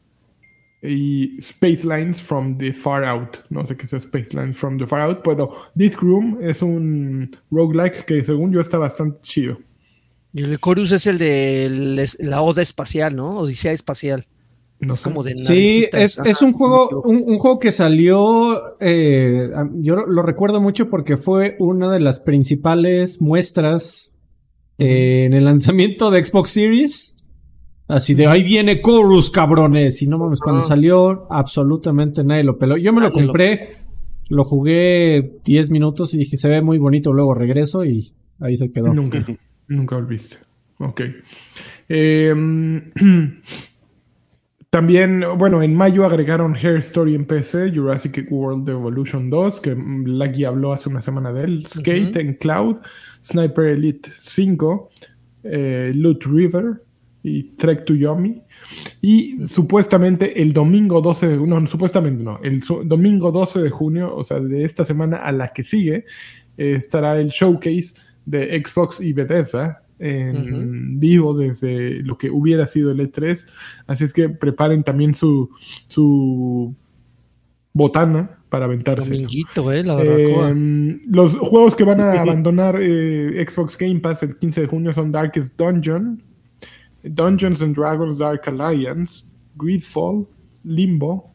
y Space Lines from the Far Out. No sé qué es Space Lines from the Far Out, pero Disc Room es un roguelike que según yo está bastante chido. Y el Chorus es el de la Oda espacial, ¿no? Odisea espacial. No Es sé. como de Sí, es, Ajá, es un juego, un, un juego que salió, eh, a- yo lo- lo recuerdo mucho porque fue una de las principales muestras eh, en el lanzamiento de Xbox Series. Así de ahí viene Chorus, cabrones. Y no mames, cuando salió, absolutamente nadie lo peló. Yo me lo compré, lo jugué 10 minutos y dije, se ve muy bonito. Luego regreso y ahí se quedó. Nunca, nunca volviste. Ok. Eh, también, bueno, en mayo agregaron Hair Story en PC, Jurassic World Evolution 2, que Lucky habló hace una semana de él, Skate en Cloud, Sniper Elite 5, eh, Loot River y Trek to Yomi. Y supuestamente el domingo 12 de no, supuestamente no, el su- domingo 12 de junio, o sea, de esta semana a la que sigue, eh, estará el showcase de Xbox y Bethesda en vivo desde lo que hubiera sido el E3. Así es que preparen también su, su botana para aventarse. eh, la eh, los juegos que van a abandonar eh, Xbox Game Pass el 15 de junio son Darkest Dungeon, Dungeons and Dragons Dark Alliance, Greedfall, Limbo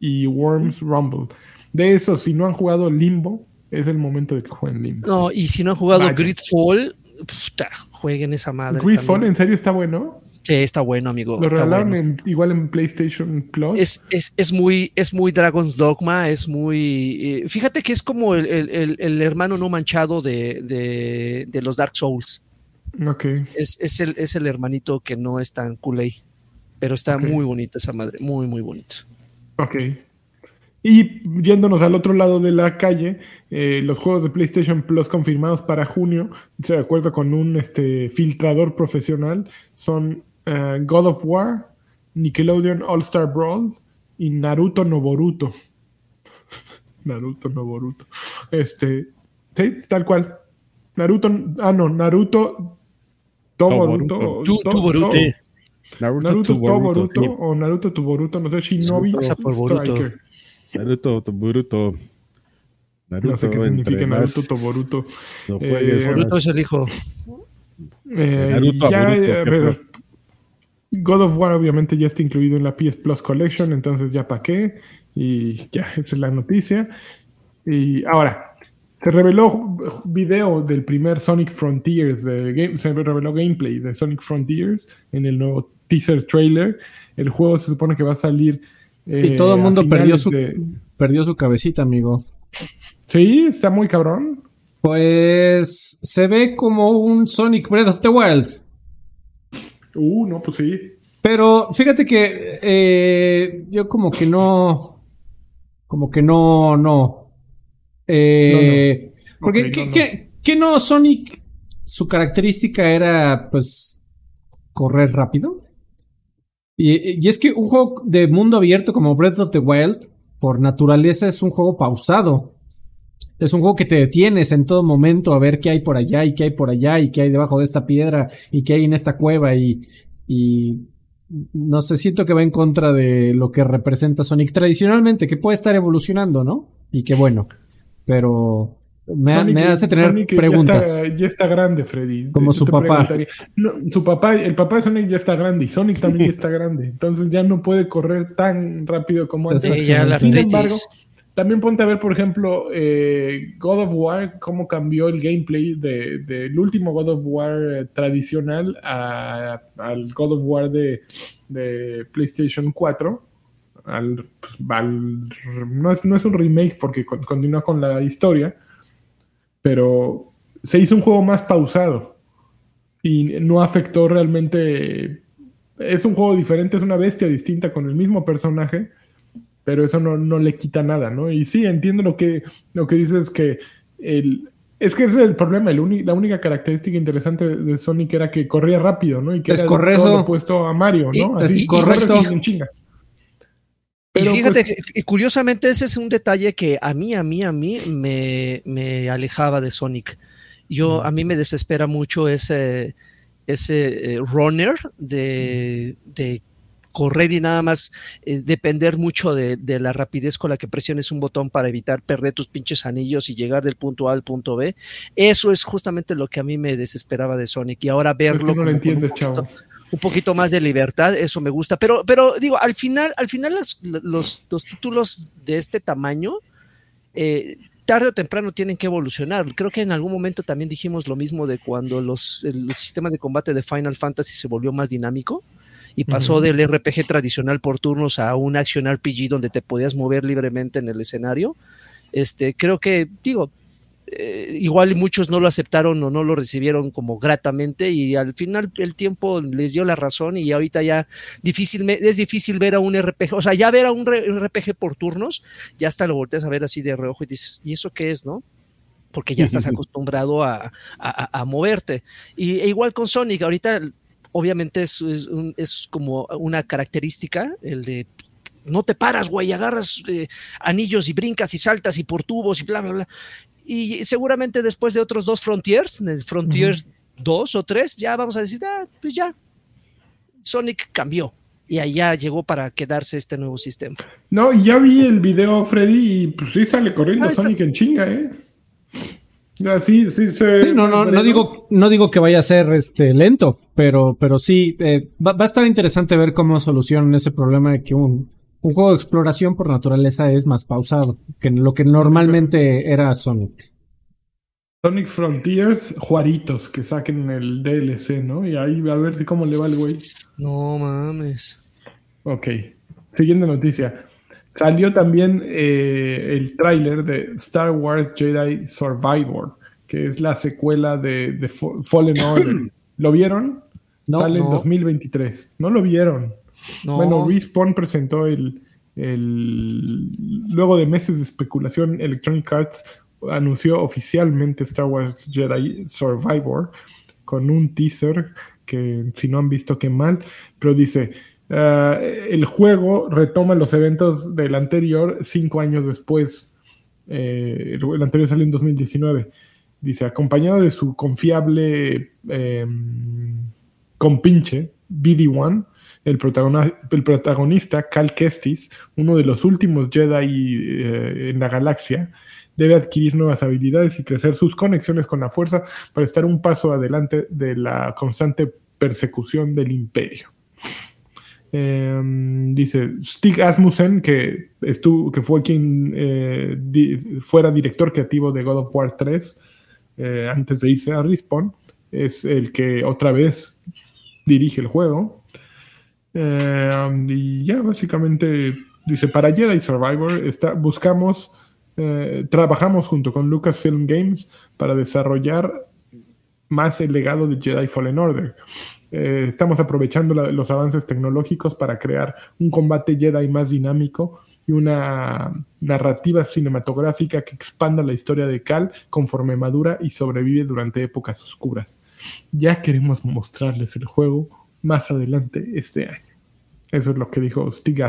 y Worms Rumble. De eso, si no han jugado Limbo, es el momento de que jueguen Limbo. No, y si no han jugado Greedfall, jueguen esa madre. ¿Greedfall en serio está bueno? Sí, está bueno, amigo. Lo regalaron igual en PlayStation Plus. Es, es, es, muy, es muy Dragon's Dogma, es muy... Eh, fíjate que es como el, el, el, hermano no manchado de, de, de, los Dark Souls. Ok. Es, es, el, es el hermanito que no es tan culé, pero está muy bonita esa madre, muy, muy bonito. Ok. Y yéndonos al otro lado de la calle, eh, los juegos de PlayStation Plus confirmados para junio, de acuerdo con un este, filtrador profesional, son uh, God of War, Nickelodeon All Star Brawl y Naruto no Boruto. Naruto no Boruto. Este, sí, tal cual. Naruto, ah no, Naruto to Boruto. Tu, tu. Naruto, Naruto Boruto, o Naruto tu Boruto, no sé, Shinobi por Boruto. Naruto to Boruto. Naruto no sé qué significa Naruto to Boruto. No eh, Boruto es el hijo. Eh, Naruto ya, Boruto, God of War obviamente ya está incluido en la PS Plus Collection, entonces ya para qué. Y ya, esa es la noticia. Y ahora, se reveló video del primer Sonic Frontiers, de game, se reveló gameplay de Sonic Frontiers en el nuevo teaser trailer. El juego se supone que va a salir. y todo el eh, mundo perdió su, perdió su cabecita, amigo. Sí, está muy cabrón. Pues se ve como un Sonic Breath of the Wild. Uh, no, pues sí. Pero fíjate que eh, yo como que no. Como que no, no. Eh, Porque, ¿qué, no Sonic? Su característica era, pues, correr rápido. Y, y, es que un juego de mundo abierto como Breath of the Wild, por naturaleza, es un juego pausado. Es un juego que te detienes en todo momento a ver qué hay por allá y qué hay por allá y qué hay debajo de esta piedra y qué hay en esta cueva y, y no sé, siento que va en contra de lo que representa Sonic tradicionalmente, que puede estar evolucionando, ¿no? Y que bueno, pero me, hace tener preguntas. Ya está, grande, Freddy. Como su papá. su papá, el papá de Sonic ya está grande y Sonic también ya está grande. Entonces ya no puede correr tan rápido como antes. Sin embargo, también ponte a ver, por ejemplo, eh, God of War, cómo cambió el gameplay del de, último God of War eh, tradicional al God of War de, PlayStation 4. Al, no, es, no, es, un remake porque continúa con la historia, pero se hizo un juego más pausado y no afectó realmente. Es un juego diferente, es una bestia distinta con el mismo personaje pero eso no, le quita nada, ¿no? Y sí, entiendo lo que, lo que dices que el, es que ese es el problema, el la única característica interesante de Sonic era que corría rápido, ¿no? Y que es era correcto. todo opuesto a Mario, ¿no? Así, es correcto. Pero y fíjate, pues que, curiosamente ese es un detalle que a mí, a mí, a mí me, me alejaba de Sonic. Yo, a mí me desespera mucho ese, ese eh, runner de, de correr y nada más eh, depender mucho de, la rapidez con la que presiones un botón para evitar perder tus pinches anillos y llegar del punto A al punto B. Eso es justamente lo que a mí me desesperaba de Sonic y ahora verlo. no lo entiendes, un poquito más de libertad, eso me gusta. Pero, pero digo, al final, al final los, los, títulos de este tamaño. Eh, tarde o temprano tienen que evolucionar. Creo que en algún momento también dijimos lo mismo de cuando los, el sistema de combate de Final Fantasy se volvió más dinámico y pasó del RPG tradicional por turnos a un action RPG donde te podías mover libremente en el escenario. Este, creo que, digo, eh, igual muchos no lo aceptaron o no lo recibieron como gratamente y al final el tiempo les dio la razón y ahorita ya difícil, es difícil ver a un RPG, o sea, ya ver a un RPG por turnos, ya hasta lo volteas a ver así de reojo y dices, ¿y eso qué es, no? Porque ya estás acostumbrado a, a, a moverte. Y e igual con Sonic, ahorita obviamente es, es, como una característica, el de no te paras, güey, agarras eh, anillos y brincas y saltas y por tubos y bla, bla, bla. Y seguramente después de otros dos Frontiers, el Frontier dos o tres, ya vamos a decir, ah, pues ya, Sonic cambió y allá llegó para quedarse este nuevo sistema. No, ya vi el video, Freddy, y pues sí sale corriendo ah, Sonic en chinga, ¿eh? sí, sí, no, no, no digo, no digo que vaya a ser este lento, pero, pero sí, eh, va, a estar interesante ver cómo solucionan ese problema de que un, un juego de exploración por naturaleza es más pausado que lo que normalmente era Sonic. Sonic Frontiers, Juaritos, que saquen el DLC, ¿no? Y ahí a ver si cómo le va el güey. No mames. Ok. Siguiente noticia. Salió también eh, el tráiler de Star Wars Jedi Survivor, que es la secuela de, Fallen Order. ¿Lo vieron? No, Sale en 2023. ¿No lo vieron? Bueno, Respawn presentó el, el... Luego de meses de especulación, Electronic Arts anunció oficialmente Star Wars Jedi Survivor con un teaser que si no han visto qué mal, pero dice, ah, el juego retoma los eventos del anterior cinco años después. Eh, el anterior salió en 2019. Dice, acompañado de su confiable em, compinche, BD-1, el, el, protagonista, Cal Kestis, uno de los últimos Jedi eh, en la galaxia, debe adquirir nuevas habilidades y crecer sus conexiones con la fuerza para estar un paso adelante de la constante persecución del imperio. Em, dice Stig Asmussen, que, estuvo, que fue quien eh, fuera director creativo de God of War 3 eh, antes de irse a Respawn, es el que otra vez dirige el juego. Em, y ya básicamente dice, para Jedi Survivor está, buscamos eh, trabajamos junto con Lucasfilm Games para desarrollar más el legado de Jedi Fallen Order. Eh, estamos aprovechando los avances tecnológicos para crear un combate Jedi más dinámico y una narrativa cinematográfica que expanda la historia de Cal conforme madura y sobrevive durante épocas oscuras. Ya queremos mostrarles el juego más adelante este año. Eso es lo que dijo Stig.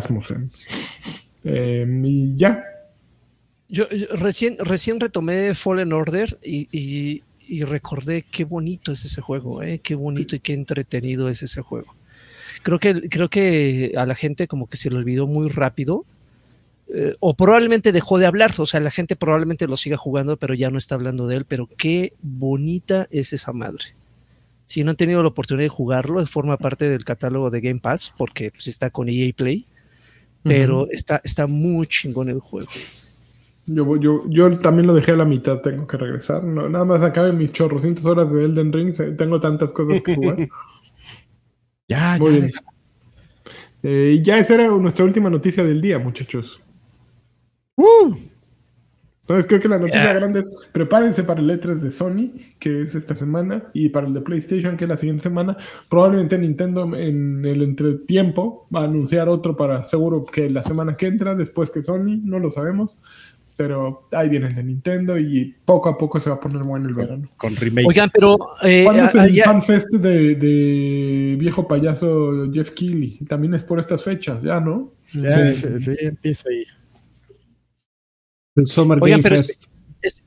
Eh, y ya, yo, recién, recién retomé Fallen Order y, recordé qué bonito es ese juego, ¿eh? qué bonito y qué entretenido es ese juego. Creo que, creo que a la gente como que se le olvidó muy rápido. Eh, o probablemente dejó de hablar, o sea, la gente probablemente lo siga jugando, pero ya no está hablando de él, pero qué bonita es esa madre. Si no han tenido la oportunidad de jugarlo, forma parte del catálogo de Game Pass, porque pues, está con EA Play, pero está, está muy chingón el juego. Yo, yo, yo también lo dejé a la mitad, tengo que regresar. nada más acabe mis chorrocientas horas de Elden Ring, tengo tantas cosas que jugar. ya, ya. Bien. Eh, ya esa era nuestra última noticia del día, muchachos. ¡Uh! Entonces creo que la noticia grande es prepárense para el E3 de Sony, que es esta semana, y para el de PlayStation, que es la siguiente semana. Probablemente Nintendo en el entretiempo va a anunciar otro para seguro que la semana que entra, después que Sony, no lo sabemos pero ahí viene el de Nintendo y poco a poco se va a poner bueno el verano. Con remake. Oigan, pero. Eh, ¿Cuándo es el fanfest de, viejo payaso Jeff Keighley? También es por estas fechas, ya, ¿no? Ya, sí, sí, empieza ahí. El Summer Oigan, pero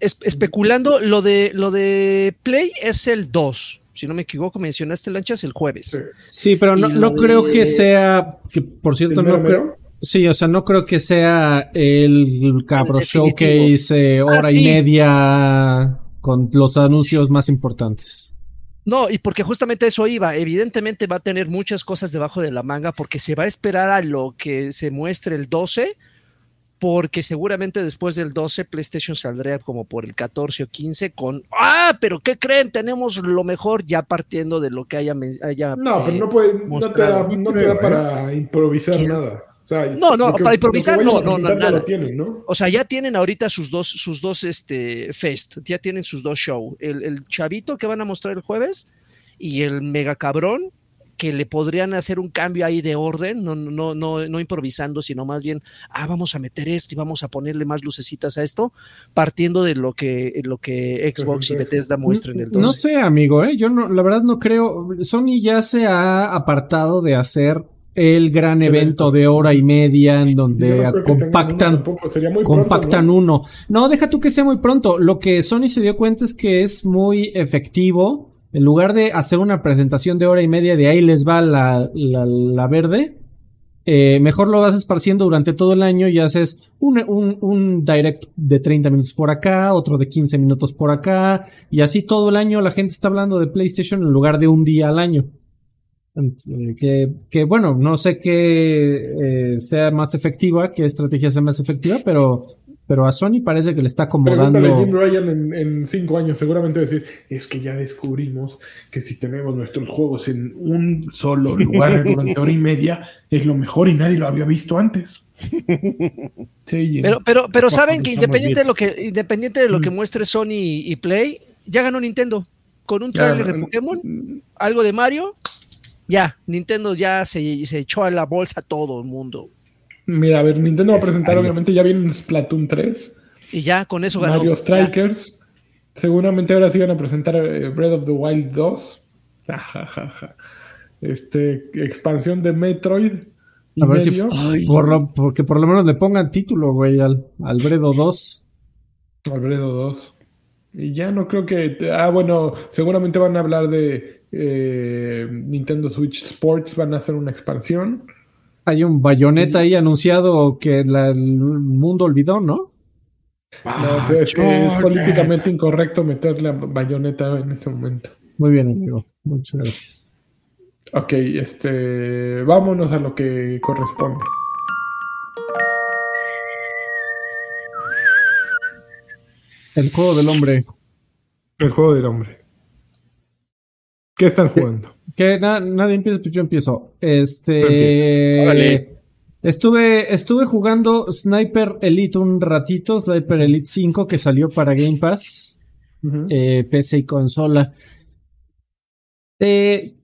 especulando, lo de, lo de Play es el 2. Si no me equivoco, mencionaste lanchas el jueves. Sí, pero no, no creo que sea. Que por cierto, no creo. Sí, o sea, no creo que sea el cabro showcase eh, hora ah, y media con los anuncios más importantes. No, y porque justamente eso iba. Evidentemente va a tener muchas cosas debajo de la manga porque se va a esperar a lo que se muestre el 12, porque seguramente después del 12 PlayStation saldría como por el 14 o 15 con, ah, pero ¿qué creen? Tenemos lo mejor ya partiendo de lo que haya... haya no, pero no, puede, no te da, no te da para improvisar nada no, no, para improvisar, no, no, no, nada. O sea, ya tienen ahorita sus dos, sus dos este, fest, ya tienen sus dos show. El, chavito que van a mostrar el jueves y el mega cabrón que le podrían hacer un cambio ahí de orden, no, no, no, no improvisando, sino más bien, ah, vamos a meter esto y vamos a ponerle más lucecitas a esto, partiendo de lo que, lo que Xbox y Bethesda muestren el 12. No sé, amigo, ¿eh? yo no, la verdad no creo, Sony ya se ha apartado de hacer el gran evento de hora y media en donde compactan, compactan uno. No, deja tú que sea muy pronto. Lo que Sony se dio cuenta es que es muy efectivo en lugar de hacer una presentación de hora y media de ahí les va la, la, verde, eh, mejor lo vas esparciendo durante todo el año y haces un, un, un, direct de 30 minutos por acá, otro de 15 minutos por acá, y así todo el año la gente está hablando de PlayStation en lugar de un día al año. Eh, que, que bueno, no sé qué eh, sea más efectiva, qué estrategia sea más efectiva, pero pero a Sony parece que le está acomodando. Pregúntale a Jim Ryan en, cinco años, seguramente decir, es que ya descubrimos que si tenemos nuestros juegos en un solo lugar durante hora y media, es lo mejor y nadie lo había visto antes. pero, pero, pero saben que independiente de lo que, independiente de lo que mm. muestre Sony y Play, ya ganó Nintendo. Con un trailer de Pokémon, algo de Mario, ya, Nintendo ya se, se echó a la bolsa a todo el mundo. Mira, a ver, Nintendo va a presentar, obviamente, ya viene Splatoon 3. Y ya con eso ganó. Mario Strikers. Seguramente ahora sí van a presentar eh, Breath of the Wild 2. este, expansión de Metroid. a ver si por porque por lo menos le pongan título, güey, al, al Bredo 2. Al Bredo 2. Y ya no creo que. Ah, bueno, seguramente van a hablar de eh, Nintendo Switch Sports, van a hacer una expansión. Hay un bayoneta ahí anunciado que el mundo olvidó, ¿no? no, es que es políticamente incorrecto meterle a bayoneta en ese momento. Muy bien, amigo. Muchas gracias. Ok, este. Vámonos a lo que corresponde. El juego del hombre. El juego del hombre. ¿Qué están jugando? Que nadie empieza, pues yo empiezo. Este. Estuve, estuve jugando Sniper Elite un ratito, Sniper Elite 5 que salió para Game Pass, eh, PC y consola. Eh,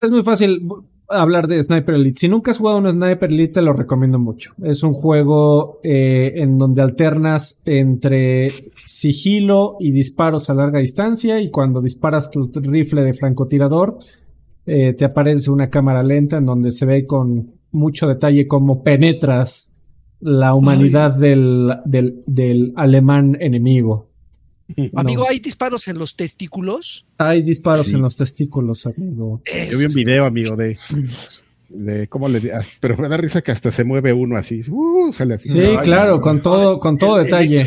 es muy fácil hablar de Sniper Elite. Si nunca has jugado un Sniper Elite, te lo recomiendo mucho. Es un juego eh, en donde alternas entre sigilo y disparos a larga distancia. Y cuando disparas tu rifle de francotirador, eh, te aparece una cámara lenta en donde se ve con mucho detalle cómo penetras la humanidad del, del, del alemán enemigo. Amigo, ¿hay disparos en los testículos? Hay disparos en los testículos, amigo. Yo vi un video, amigo, de, de cómo le ah, pero me da risa que hasta se mueve uno así. Uh, sí, claro, con todo, con todo detalle.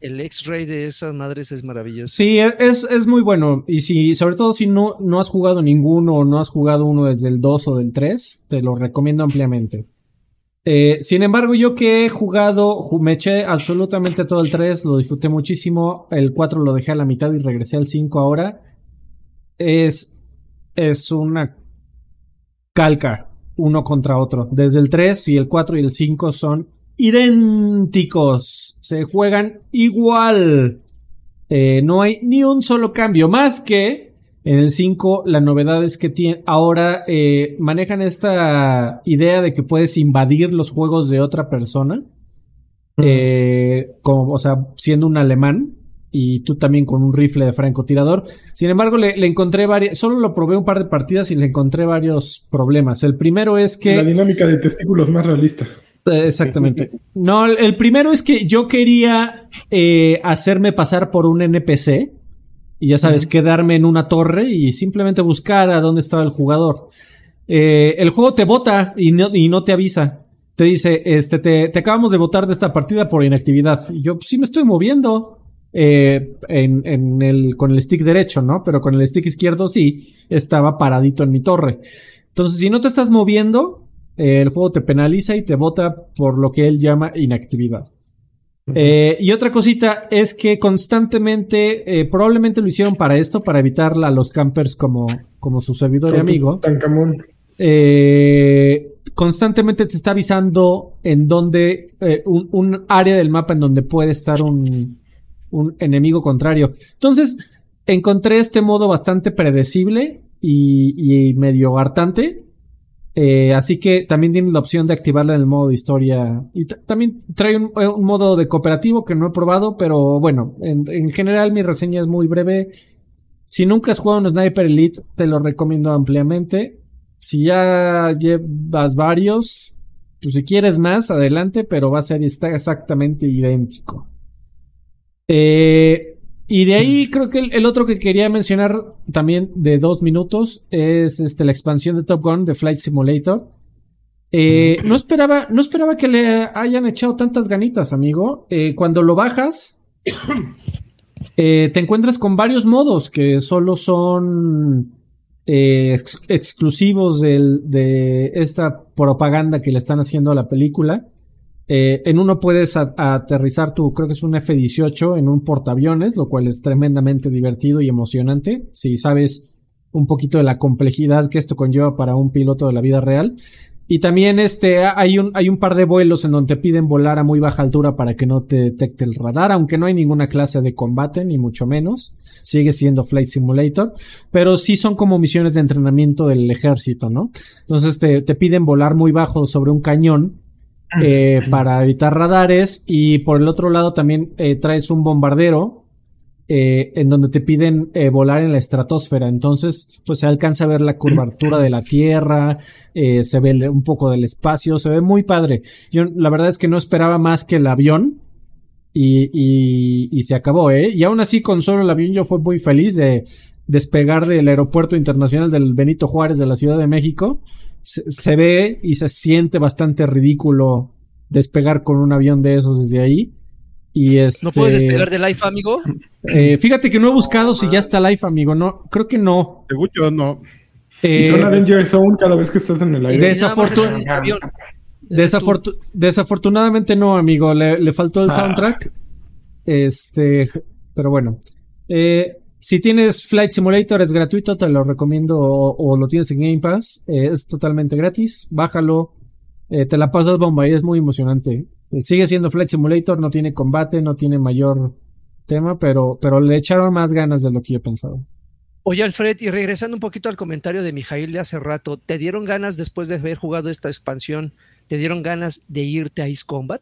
El X-Ray de esas madres es maravilloso. Sí, es, es muy bueno. Y si, sobre todo si no, no has jugado ninguno o no has jugado uno desde el 2 o del 3, te lo recomiendo ampliamente. Eh, sin embargo, yo que he jugado, me eché absolutamente todo el 3, lo disfruté muchísimo. El 4 lo dejé a la mitad y regresé al 5 ahora. Es, es una calca uno contra otro. Desde el 3 y el 4 y el 5 son idénticos. Se juegan igual. Eh, no hay ni un solo cambio. Más que en el 5, la novedad es que tiene, ahora eh, manejan esta idea de que puedes invadir los juegos de otra persona. Eh, como, o sea, siendo un alemán y tú también con un rifle de francotirador. Sin embargo, le, encontré varias, solo lo probé un par de partidas y le encontré varios problemas. El primero es que... La dinámica de testículos más realista. Eh, exactamente. No, el, primero es que yo quería hacerme pasar por un NPC y ya sabes, quedarme en una torre y simplemente buscar a dónde estaba el jugador. Eh, el juego te vota y no, y no te avisa. Te dice, este, te, te acabamos de votar de esta partida por inactividad. Y yo, pues, sí me estoy moviendo. Eh, en, en el, con el stick derecho, ¿no? Pero con el stick izquierdo sí, estaba paradito en mi torre. Entonces, si no te estás moviendo, eh, el juego te penaliza y te vota por lo que él llama inactividad. Eh, y otra cosita es que constantemente, eh, probablemente lo hicieron para esto, para evitar a los campers como, como su servidor y amigo. Eh, constantemente te está avisando en donde, un, un, área del mapa en donde puede estar un, un enemigo contrario. Entonces, encontré este modo bastante predecible y, y medio hartante eh, así que también tiene la opción de activarla en el modo de historia. Y también trae un, modo de cooperativo que no he probado, pero bueno, en, general mi reseña es muy breve. Si nunca has jugado un Sniper Elite, te lo recomiendo ampliamente. Si ya llevas varios, pues si quieres más, adelante, pero va a ser exactamente idéntico. Eh, Y de ahí creo que el, otro que quería mencionar también de dos minutos es este, la expansión de Top Gun de Flight Simulator. Eh, no esperaba, no esperaba que le hayan echado tantas ganitas, amigo. Eh, cuando lo bajas, eh, te encuentras con varios modos que solo son exclusivos de esta propaganda que le están haciendo a la película. Eh, en uno puedes aterrizar tu, creo que es un F-18 en un portaaviones, lo cual es tremendamente divertido y emocionante. Si sabes un poquito de la complejidad que esto conlleva para un piloto de la vida real. Y también este, hay un, hay un par de vuelos en donde te piden volar a muy baja altura para que no te detecte el radar, aunque no hay ninguna clase de combate, ni mucho menos. Sigue siendo Flight Simulator, pero sí son como misiones de entrenamiento del ejército, ¿no? Entonces te, te piden volar muy bajo sobre un cañón eh, para evitar radares y por el otro lado también eh, traes un bombardero eh, en donde te piden volar en la estratosfera. Entonces, pues se alcanza a ver la curvatura de la Tierra, se ve un poco del espacio, se ve muy padre. Yo la verdad es que no esperaba más que el avión y, y, y se acabó, ¿eh? Y aún así con solo el avión yo fui muy feliz de despegar del aeropuerto internacional del Benito Juárez de la Ciudad de México se, ve y se siente bastante ridículo despegar con un avión de esos desde ahí. Y este, ¿No puedes despegar de Life, amigo? Eh, fíjate que no he buscado si ya está Life, amigo. No, creo que no. Según no. Eh, y suena Danger Zone cada vez que estás en el aire. desafortunadamente no, amigo. Le, faltó el ah. soundtrack. Este, pero bueno. Eh, si tienes Flight Simulator es gratuito, te lo recomiendo o, lo tienes en Game Pass, eh, es totalmente gratis, bájalo, eh, te la pasas bomba y es muy emocionante. Eh, sigue siendo Flight Simulator, no tiene combate, no tiene mayor tema, pero, pero le echaron más ganas de lo que yo pensaba. Oye, Alfred, y regresando un poquito al comentario de Mijail de hace rato, ¿te dieron ganas después de haber jugado esta expansión, te dieron ganas de irte a Ace Combat?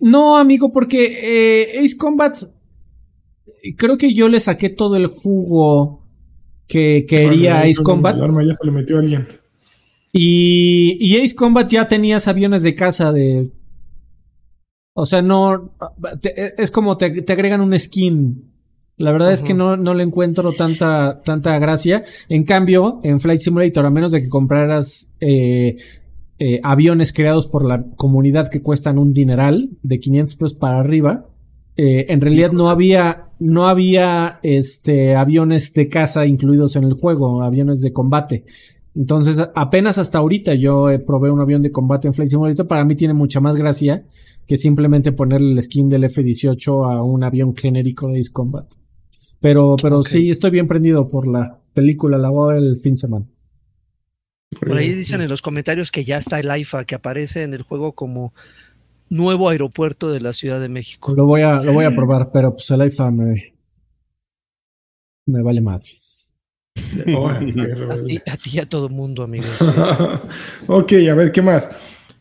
no, amigo, porque Ace Combat creo que yo le saqué todo el jugo que quería Ace Combat. ya se le metió a alguien. Y, y Ace Combat ya tenías aviones de caza de. O sea, no. es como te, te, agregan un skin. La verdad es que no, no le encuentro tanta, tanta gracia. En cambio, en Flight Simulator, a menos de que compraras eh, eh, aviones creados por la comunidad que cuestan un dineral, de 500 pesos para arriba, eh, en realidad no había, no había este, aviones de caza incluidos en el juego, aviones de combate. Entonces, apenas hasta ahorita yo probé un avión de combate en Flight Simulator. Para mí tiene mucha más gracia que simplemente ponerle el skin del F-18 a un avión genérico de Ace Combat. Pero, pero sí, estoy bien prendido por la película, la voy el fin de semana. Por ahí dicen en los comentarios que ya está el IFA, que aparece en el juego como nuevo aeropuerto de la Ciudad de México. Lo voy a, lo voy a probar, pero pues el IFA me, me vale madres. a, ti, y a todo mundo, amigos. ok, a ver, ¿qué más?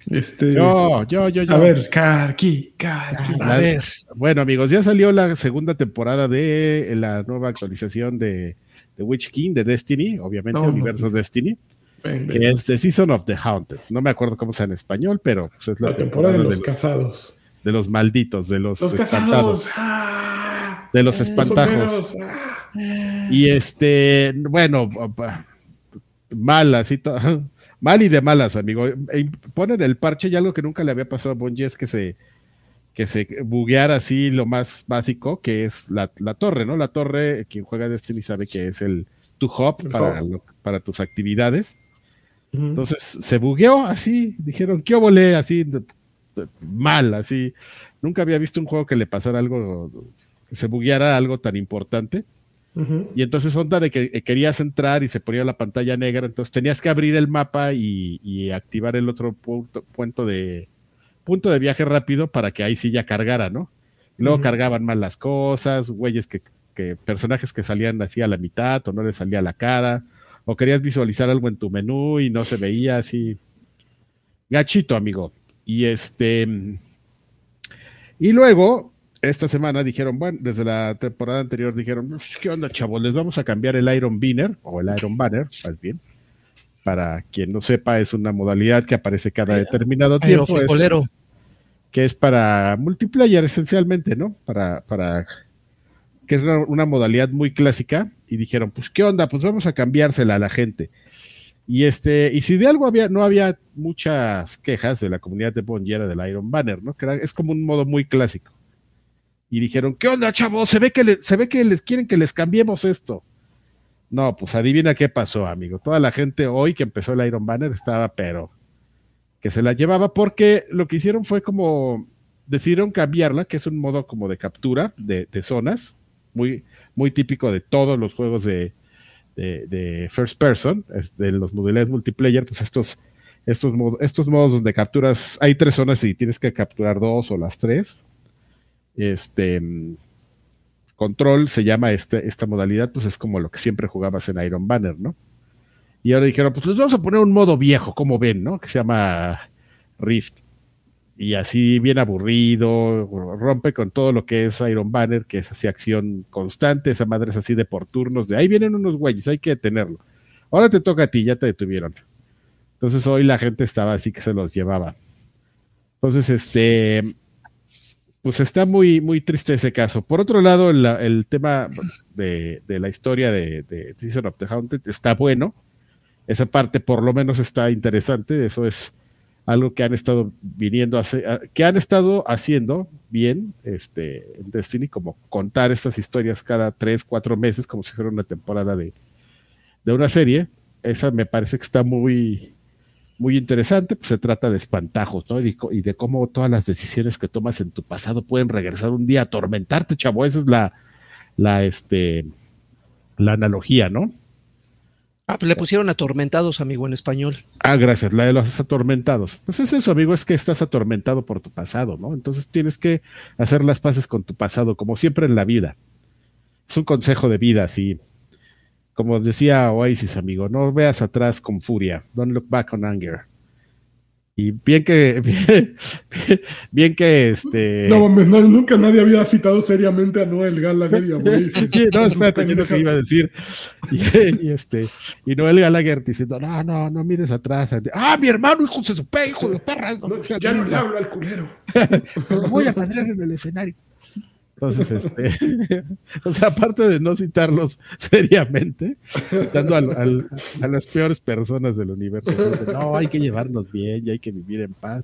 Este, yo, yo, yo, yo. A ver, Carqui, Carqui. A ver. Bueno, amigos, ya salió la segunda temporada de la nueva actualización de, de Witch King, de Destiny, obviamente, Universo Destiny es The Season of the Haunted. No me acuerdo cómo sea en español, pero pues, es la, temporada, de los, casados. De los malditos, de los, los espantados. ¡Ah! De los espantajos. ¡Ah! Y este, bueno, mal, así mal y de malas, amigo. E ponen el parche y algo que nunca le había pasado a Bungie es que se que se bugueara así lo más básico, que es la, la torre, ¿no? La torre, quien juega Destiny sabe que es el tu hub para, para tus actividades. Entonces se bugueó así, dijeron, ¿qué volé? Así, mal, así. Nunca había visto un juego que le pasara algo, que se bugueara algo tan importante. Y entonces onda de que eh, querías entrar y se ponía la pantalla negra, entonces tenías que abrir el mapa y, activar el otro punto, de punto de viaje rápido para que ahí sí ya cargara, ¿no? Y luego cargaban mal las cosas, güeyes que, que, personajes que salían así a la mitad o no les salía la cara o querías visualizar algo en tu menú y no se veía así. Gachito, amigo. Y este. Y luego, esta semana dijeron, bueno, desde la temporada anterior dijeron, ¿qué onda, chavos? Les vamos a cambiar el Iron Banner, o el Iron Banner, más bien. Para quien no sepa, es una modalidad que aparece cada determinado tiempo. Es, que es para multiplayer esencialmente, ¿no? Para, para que es una, modalidad muy clásica, y dijeron, pues, ¿qué onda? Pues vamos a cambiársela a la gente. Y este, y si de algo había, no había muchas quejas de la comunidad de Bonjera del Iron Banner, ¿no? Es como un modo muy clásico. Y dijeron, ¿qué onda, chavos? Se ve que se ve que les quieren que les cambiemos esto. No, pues adivina qué pasó, amigo. Toda la gente hoy que empezó el Iron Banner estaba, pero que se la llevaba porque lo que hicieron fue como decidieron cambiarla, que es un modo como de captura de, zonas, muy, muy típico de todos los juegos de, de, first person, de los modelos multiplayer, pues estos, estos, estos modos donde capturas, hay tres zonas y tienes que capturar dos o las tres. Este control se llama este, esta modalidad, pues es como lo que siempre jugabas en Iron Banner, ¿no? Y ahora dijeron, pues les vamos a poner un modo viejo, como ven, ¿no? Que se llama Rift y así bien aburrido, rompe con todo lo que es Iron Banner, que es así acción constante, esa madre es así de por turnos, de ahí vienen unos güeyes, hay que detenerlo. Ahora te toca a ti, ya te detuvieron. Entonces hoy la gente estaba así que se los llevaba. Entonces, este, pues está muy, muy triste ese caso. Por otro lado, el, tema de, la historia de, de Season of the Haunted está bueno. Esa parte por lo menos está interesante, eso es algo que han estado viniendo a que han estado haciendo bien este, en Destiny, como contar estas historias cada tres, cuatro meses, como si fuera una temporada de, de una serie. Esa me parece que está muy, muy interesante, pues se trata de espantajos, ¿no? Y, y, de cómo todas las decisiones que tomas en tu pasado pueden regresar un día a atormentarte, chavo. Esa es la, la, este, la analogía, ¿no? Ah, pues le pusieron atormentados, amigo, en español. Ah, gracias, la de los atormentados. Pues es eso, amigo, es que estás atormentado por tu pasado, ¿no? Entonces tienes que hacer las paces con tu pasado, como siempre en la vida. Es un consejo de vida, así. Como decía Oasis, amigo, no veas atrás con furia. Don't look back on anger. Y bien que, bien, que este. No, nunca nadie había citado seriamente a Noel Gallagher y a no, espérate, yo no se iba a decir. Y, este, y Noel Gallagher diciendo, no, no, no mires atrás. Ah, mi hermano, hijo de su pe, hijo de perra. ya no le hablo al culero. Lo voy a padrear en el escenario. Entonces, este, o sea, aparte de no citarlos seriamente, citando a las peores personas del universo, no, hay que llevarnos bien y hay que vivir en paz.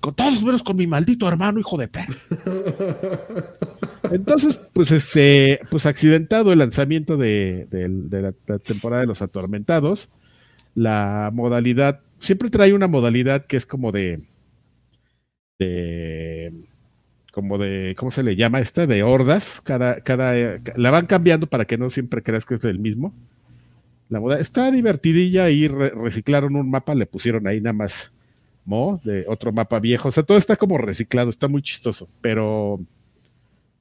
Con todos menos con mi maldito hermano, hijo de perro. Entonces, pues este, pues accidentado el lanzamiento de, la, la temporada de los atormentados, la modalidad, siempre trae una modalidad que es como de, de como de, ¿cómo se le llama esta? De hordas, cada, cada, la van cambiando para que no siempre creas que es el mismo. La moda está divertidilla y reciclaron un mapa, le pusieron ahí nada más Mo, de otro mapa viejo, o sea, todo está como reciclado, está muy chistoso, pero,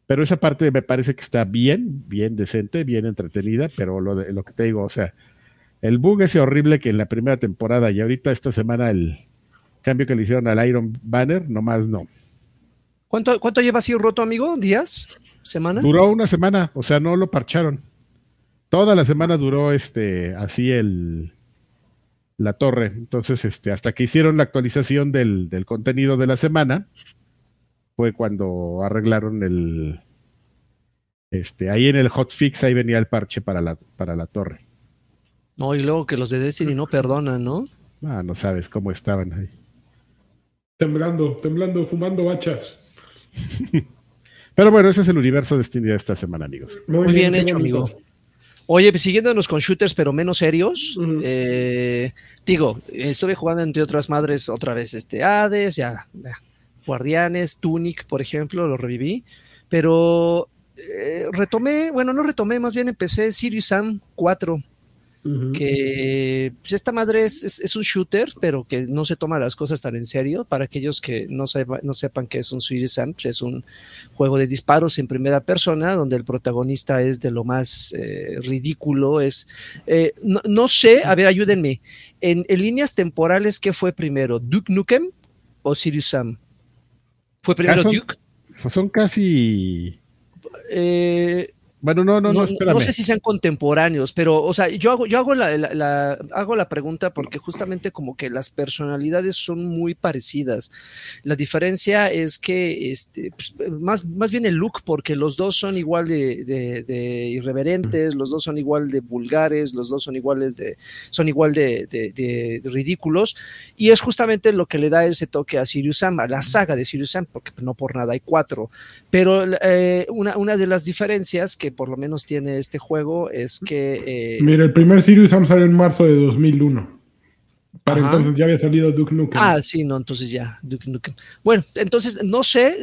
pero esa parte me parece que está bien, bien decente, bien entretenida, pero lo, de, lo que te digo, o sea, el bug ese horrible que en la primera temporada y ahorita esta semana el cambio que le hicieron al Iron Banner, nomás no. ¿Cuánto, ¿Cuánto lleva así roto, amigo? ¿Días? ¿Semana? Duró una semana, o sea, no lo parcharon. Toda la semana duró este así el la torre. Entonces, este, hasta que hicieron la actualización del, del contenido de la semana, fue cuando arreglaron el este, ahí en el hotfix, ahí venía el parche para la, para la torre. No, y luego que los de Destiny no perdonan, ¿no? Ah, no sabes cómo estaban ahí. Temblando, temblando, fumando hachas. Pero bueno, ese es el universo de Destiny de esta semana, amigos. Muy, bien, hecho, amigo. Oye, pues siguiéndonos con shooters, pero menos serios, eh, digo, estuve jugando entre otras madres otra vez este Hades, ya, Guardianes, Tunic, por ejemplo, lo reviví, pero eh, retomé, bueno, no retomé, más bien empecé Sirius Sam 4 que pues, esta madre es, un shooter, pero que no se toma las cosas tan en serio. Para aquellos que no, no sepan que es un Suicide pues, es un juego de disparos en primera persona, donde el protagonista es de lo más eh, ridículo. Es, eh, no, sé, a ver, ayúdenme. En, líneas temporales, ¿qué fue primero? ¿Duke Nukem o Sirius Sam? ¿Fue primero Duke? Son casi. Eh, Bueno, no, no, no, no, no sé si sean contemporáneos, pero, o sea, yo hago, yo hago la, hago la pregunta porque justamente como que las personalidades son muy parecidas. La diferencia es que, este, pues, más, más bien el look, porque los dos son igual de, irreverentes, los dos son igual de vulgares, los dos son iguales de, son igual de, ridículos, y es justamente lo que le da ese toque a Sirius Sam, a la saga de Sirius Sam, porque no por nada hay cuatro. Pero eh, una, una de las diferencias que por lo menos tiene este juego es que... Eh, Mira, el primer Sirius Sam salió en marzo de 2001. Para entonces ya había salido Duke Nukem. Ah, sí, no, entonces ya, Duke Nukem. Bueno, entonces no sé,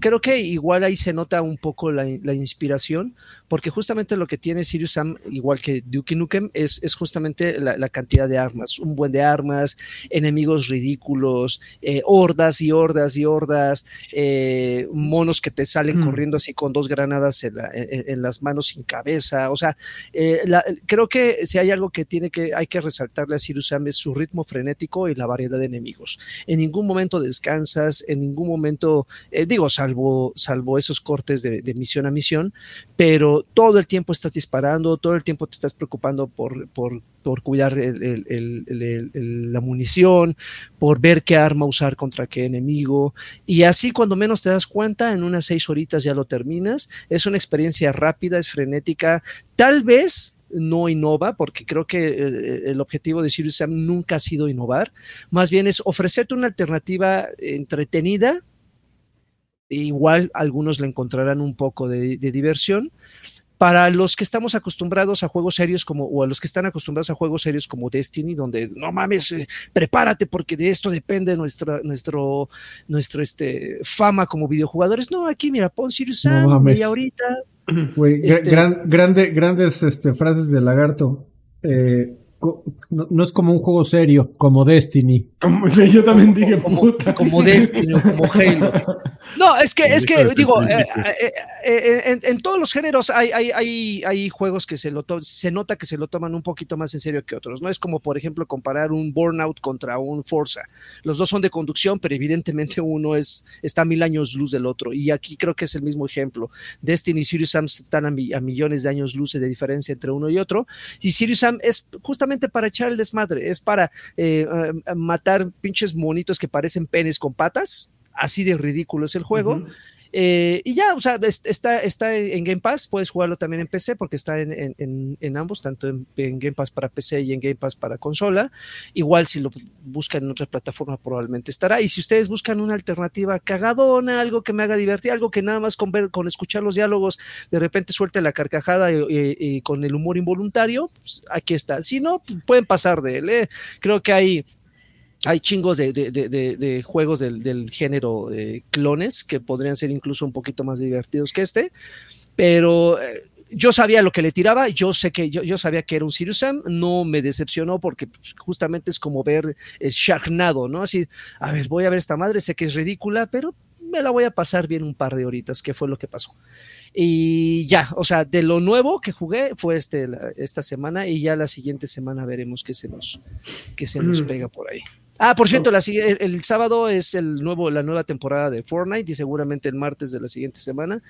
creo que igual ahí se nota un poco la, la inspiración, porque justamente lo que tiene Sirius Sam, igual que Duke Nukem, es, es justamente la, cantidad de armas, un buen de armas, enemigos ridículos, eh, hordas y hordas y hordas, eh, monos que te salen mm. corriendo así con dos granadas en, las manos sin cabeza, o sea, eh, creo que si hay algo que tiene que, hay que resaltarle a Sirius Sam es su ritmo frenético y la variedad de enemigos. En ningún momento descansas, en ningún momento, digo, salvo, salvo esos cortes de misión a misión, pero todo el tiempo estás disparando, todo el tiempo te estás preocupando por, por, cuidar la munición, por ver qué arma usar contra qué enemigo. Y así cuando menos te das cuenta, en unas seis horitas ya lo terminas. Es una experiencia rápida, es frenética. Tal vez no innova, porque creo que eh, el objetivo de Sirius Sam nunca ha sido innovar, más bien es ofrecerte una alternativa entretenida, igual algunos le encontrarán un poco de, diversión. Para los que estamos acostumbrados a juegos serios como, o a los que están acostumbrados a juegos serios como Destiny, donde no mames, eh, prepárate porque de esto depende nuestra, nuestro, nuestro este, fama como videojugadores. No, aquí mira, pon Sirius Sam y ahorita. Este grande, grandes este, frases de lagarto. Eh, no, es como un juego serio, como Destiny. yo también dije como, puta. Como Destiny o como Halo. No, es que, es que, digo, eh, eh, eh, en, todos los géneros hay, hay, hay, hay juegos que se, lo se nota que se lo toman un poquito más en serio que otros, ¿no? Es como, por ejemplo, comparar un Burnout contra un Forza. Los dos son de conducción, pero evidentemente uno es, está a mil años luz del otro. Y aquí creo que es el mismo ejemplo. Destiny y Sirius Sam están a, a millones de años luz de diferencia entre uno y otro. Y Sirius Sam es justamente para echar el desmadre, es para matar pinches monitos que parecen penes con patas, así de ridículo es el juego. Eh, y ya, o sea, está, está en Game Pass, puedes jugarlo también en PC porque está en, ambos, tanto en, Game Pass para PC y en Game Pass para consola. Igual si lo buscan en otra plataforma probablemente estará. Y si ustedes buscan una alternativa cagadona, algo que me haga divertir, algo que nada más con, ver, con escuchar los diálogos de repente suelte la carcajada y, con el humor involuntario, pues aquí está. Si no, pueden pasar de él. ¿eh? Creo que hay hay chingos de, juegos del, género de clones que podrían ser incluso un poquito más divertidos que este, pero eh, yo sabía lo que le tiraba, yo sé que yo, yo, sabía que era un Sirius Sam, no me decepcionó porque justamente es como ver Sharknado, ¿no? Así, a ver, voy a ver esta madre, sé que es ridícula, pero me la voy a pasar bien un par de horitas, que fue lo que pasó. Y ya, o sea, de lo nuevo que jugué fue este, esta semana y ya la siguiente semana veremos qué se nos, qué se nos mm. pega por ahí. Ah, por cierto, el, sábado es el nuevo, la nueva temporada de Fortnite y seguramente el martes de la siguiente semana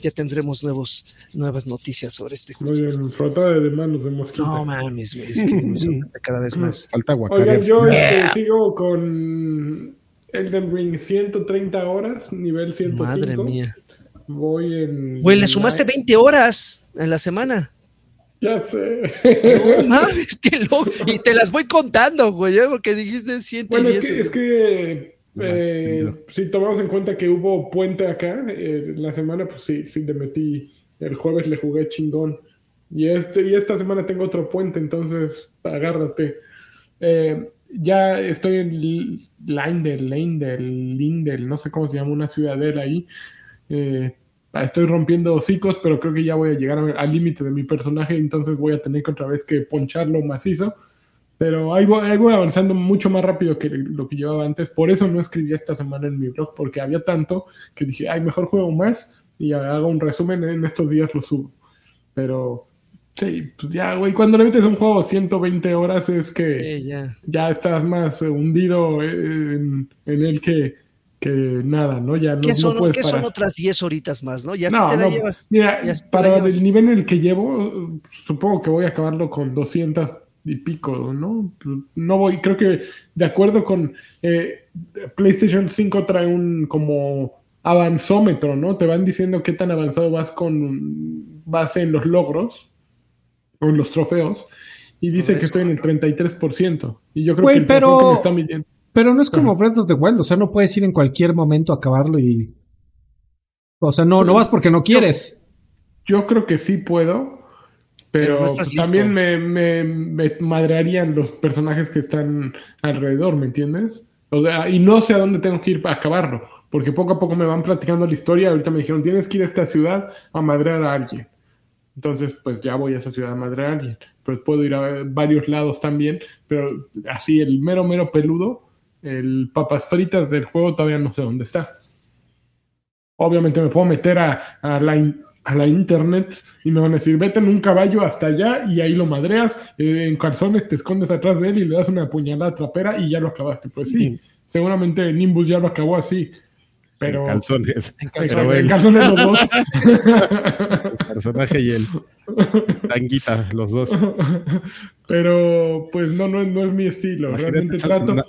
ya tendremos nuevos, nuevas noticias sobre este juego. Muy bien, de manos de mosquita. No mames, es que me cada vez más. Falta Oigan, yo este, sigo con Elden Ring 130 horas, nivel 105. Madre mía. Voy en. Güey, le sumaste 20 horas en la semana. Ya sé. Y te las voy contando, güey, ¿eh? porque dijiste 110. Bueno, es que, eh, si tomamos en cuenta que hubo puente acá, eh, la semana, pues sí, sí, le metí. El jueves le jugué chingón. Y, este, y esta semana tengo otro puente, entonces agárrate. ya estoy en Lindel, Lindel, Lindel, no sé cómo se llama, una ciudadela ahí. Eh, estoy rompiendo hocicos, pero creo que ya voy a llegar al límite de mi personaje, entonces voy a tener que otra vez que poncharlo macizo. Pero ahí voy, avanzando mucho más rápido que lo que llevaba antes. Por eso no escribí esta semana en mi blog, porque había tanto que dije, ay, mejor juego más y hago un resumen. En estos días lo subo. Pero sí, pues ya, güey, cuando le metes un juego 120 horas es que ya. estás más hundido en, en el que que nada, ¿no? Ya no, ¿Qué son, no puedes ¿qué son parar. otras 10 horitas más, no? Ya No, si te la llevas. Mira, ya si te la para llevas. el nivel en el que llevo, supongo que voy a acabarlo con 200 y pico, ¿no? No voy, creo que de acuerdo con eh, PlayStation 5 trae un como avanzómetro, ¿no? Te van diciendo qué tan avanzado vas con base en los logros o en los trofeos y dice que estoy en el 33%. Y yo creo Güey, que el pero- que me está midiendo Pero no es como Breath of the Wild, o sea, no puedes ir en cualquier momento a acabarlo y. O sea, no, no vas porque no quieres. Yo creo que sí puedo, pero, Pero no estás pues, también me, me madrearían los personajes que están alrededor, ¿me entiendes? O sea, y no sé a dónde tengo que ir para acabarlo, porque poco a poco me van platicando la historia. Ahorita me dijeron, tienes que ir a esta ciudad a madrear a alguien. Entonces, pues ya voy a esa ciudad a madrear a alguien. Pero puedo ir a varios lados también, pero así el mero, mero peludo, el papas fritas del juego todavía no sé dónde está. Obviamente me puedo meter a, a la, in- a la internet y me van a decir, vete en un caballo hasta allá y ahí lo madreas, eh, en calzones te escondes atrás de él y le das una puñalada trapera y ya lo acabaste. Pues sí, seguramente Nimbus ya lo acabó así, pero... En calzones. En Pero Pero en calzones los dos. personaje y el tanguita, los dos. pero pues no, no, no es mi estilo. Imagínate Realmente trato...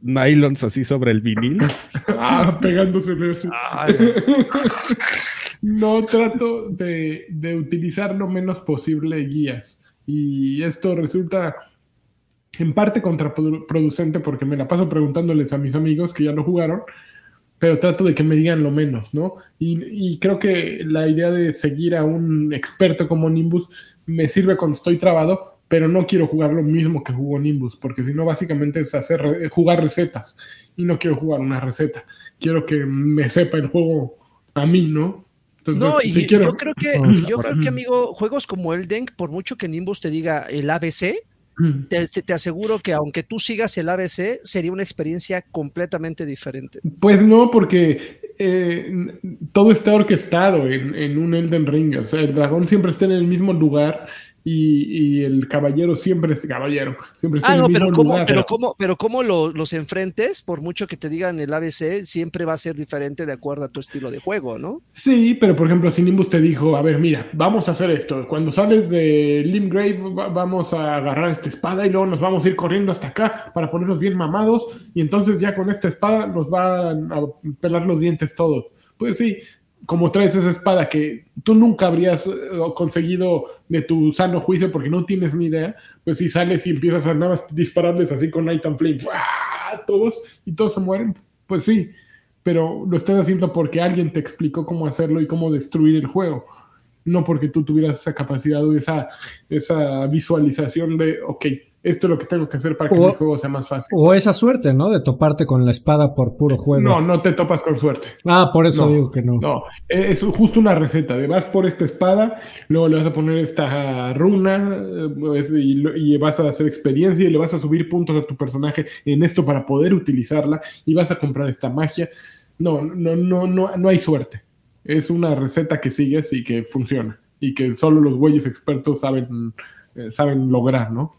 nylons así sobre el vinil. Ah, pegándose. así. No trato de, de utilizar lo menos posible guías. Y esto resulta en parte contraproducente porque me la paso preguntándoles a mis amigos que ya lo jugaron, pero trato de que me digan lo menos, ¿no? Y, y creo que la idea de seguir a un experto como Nimbus me sirve cuando estoy trabado, pero no quiero jugar lo mismo que jugó Nimbus, porque si no, básicamente es hacer jugar recetas. Y no quiero jugar una receta. Quiero que me sepa el juego a mí, ¿no? Entonces, No, y si quiero- yo creo que, yo creo que, amigo, juegos como Elden, por mucho que Nimbus te diga el ABC, te, te- te aseguro que aunque tú sigas el ABC, sería una experiencia completamente diferente. Pues no, porque eh, todo está orquestado en, en un Elden Ring. O sea, el dragón siempre está en el mismo lugar y, y el caballero siempre es caballero. Siempre está Ah, en no, el pero cómo, lugar. pero cómo, pero cómo lo- los enfrentes, por mucho que te digan el ABC, siempre va a ser diferente de acuerdo a tu estilo de juego, ¿no? Sí, pero por ejemplo, si Nimbus te dijo, a ver, mira, vamos a hacer esto. Cuando sales de Limgrave, va- vamos a agarrar esta espada y luego nos vamos a ir corriendo hasta acá para ponernos bien mamados. Y entonces ya con esta espada nos van a pelar los dientes todos. Pues sí, como traes esa espada que tú nunca habrías eh, conseguido de tu sano juicio porque no tienes ni idea, pues si sales y empiezas a nada más dispararles así con Night and Flame, todos y todos se mueren, pues sí, pero lo estás haciendo porque alguien te explicó cómo hacerlo y cómo destruir el juego. No porque tú tuvieras esa capacidad o esa, esa visualización de, ok, esto es lo que tengo que hacer para que O- mi juego sea más fácil. O esa suerte, ¿no? De toparte con la espada por puro juego. No, no te topas con suerte. Ah, por eso No, digo que no. No, es justo una receta. De vas por esta espada, luego le vas a poner esta runa eh, pues, y vas a hacer experiencia y le vas a subir puntos a tu personaje en esto para poder utilizarla y vas a comprar esta magia. No, no, no, no, no hay suerte. Es una receta que sigues y que funciona y que solo los güeyes expertos saben, eh, saben lograr, ¿no?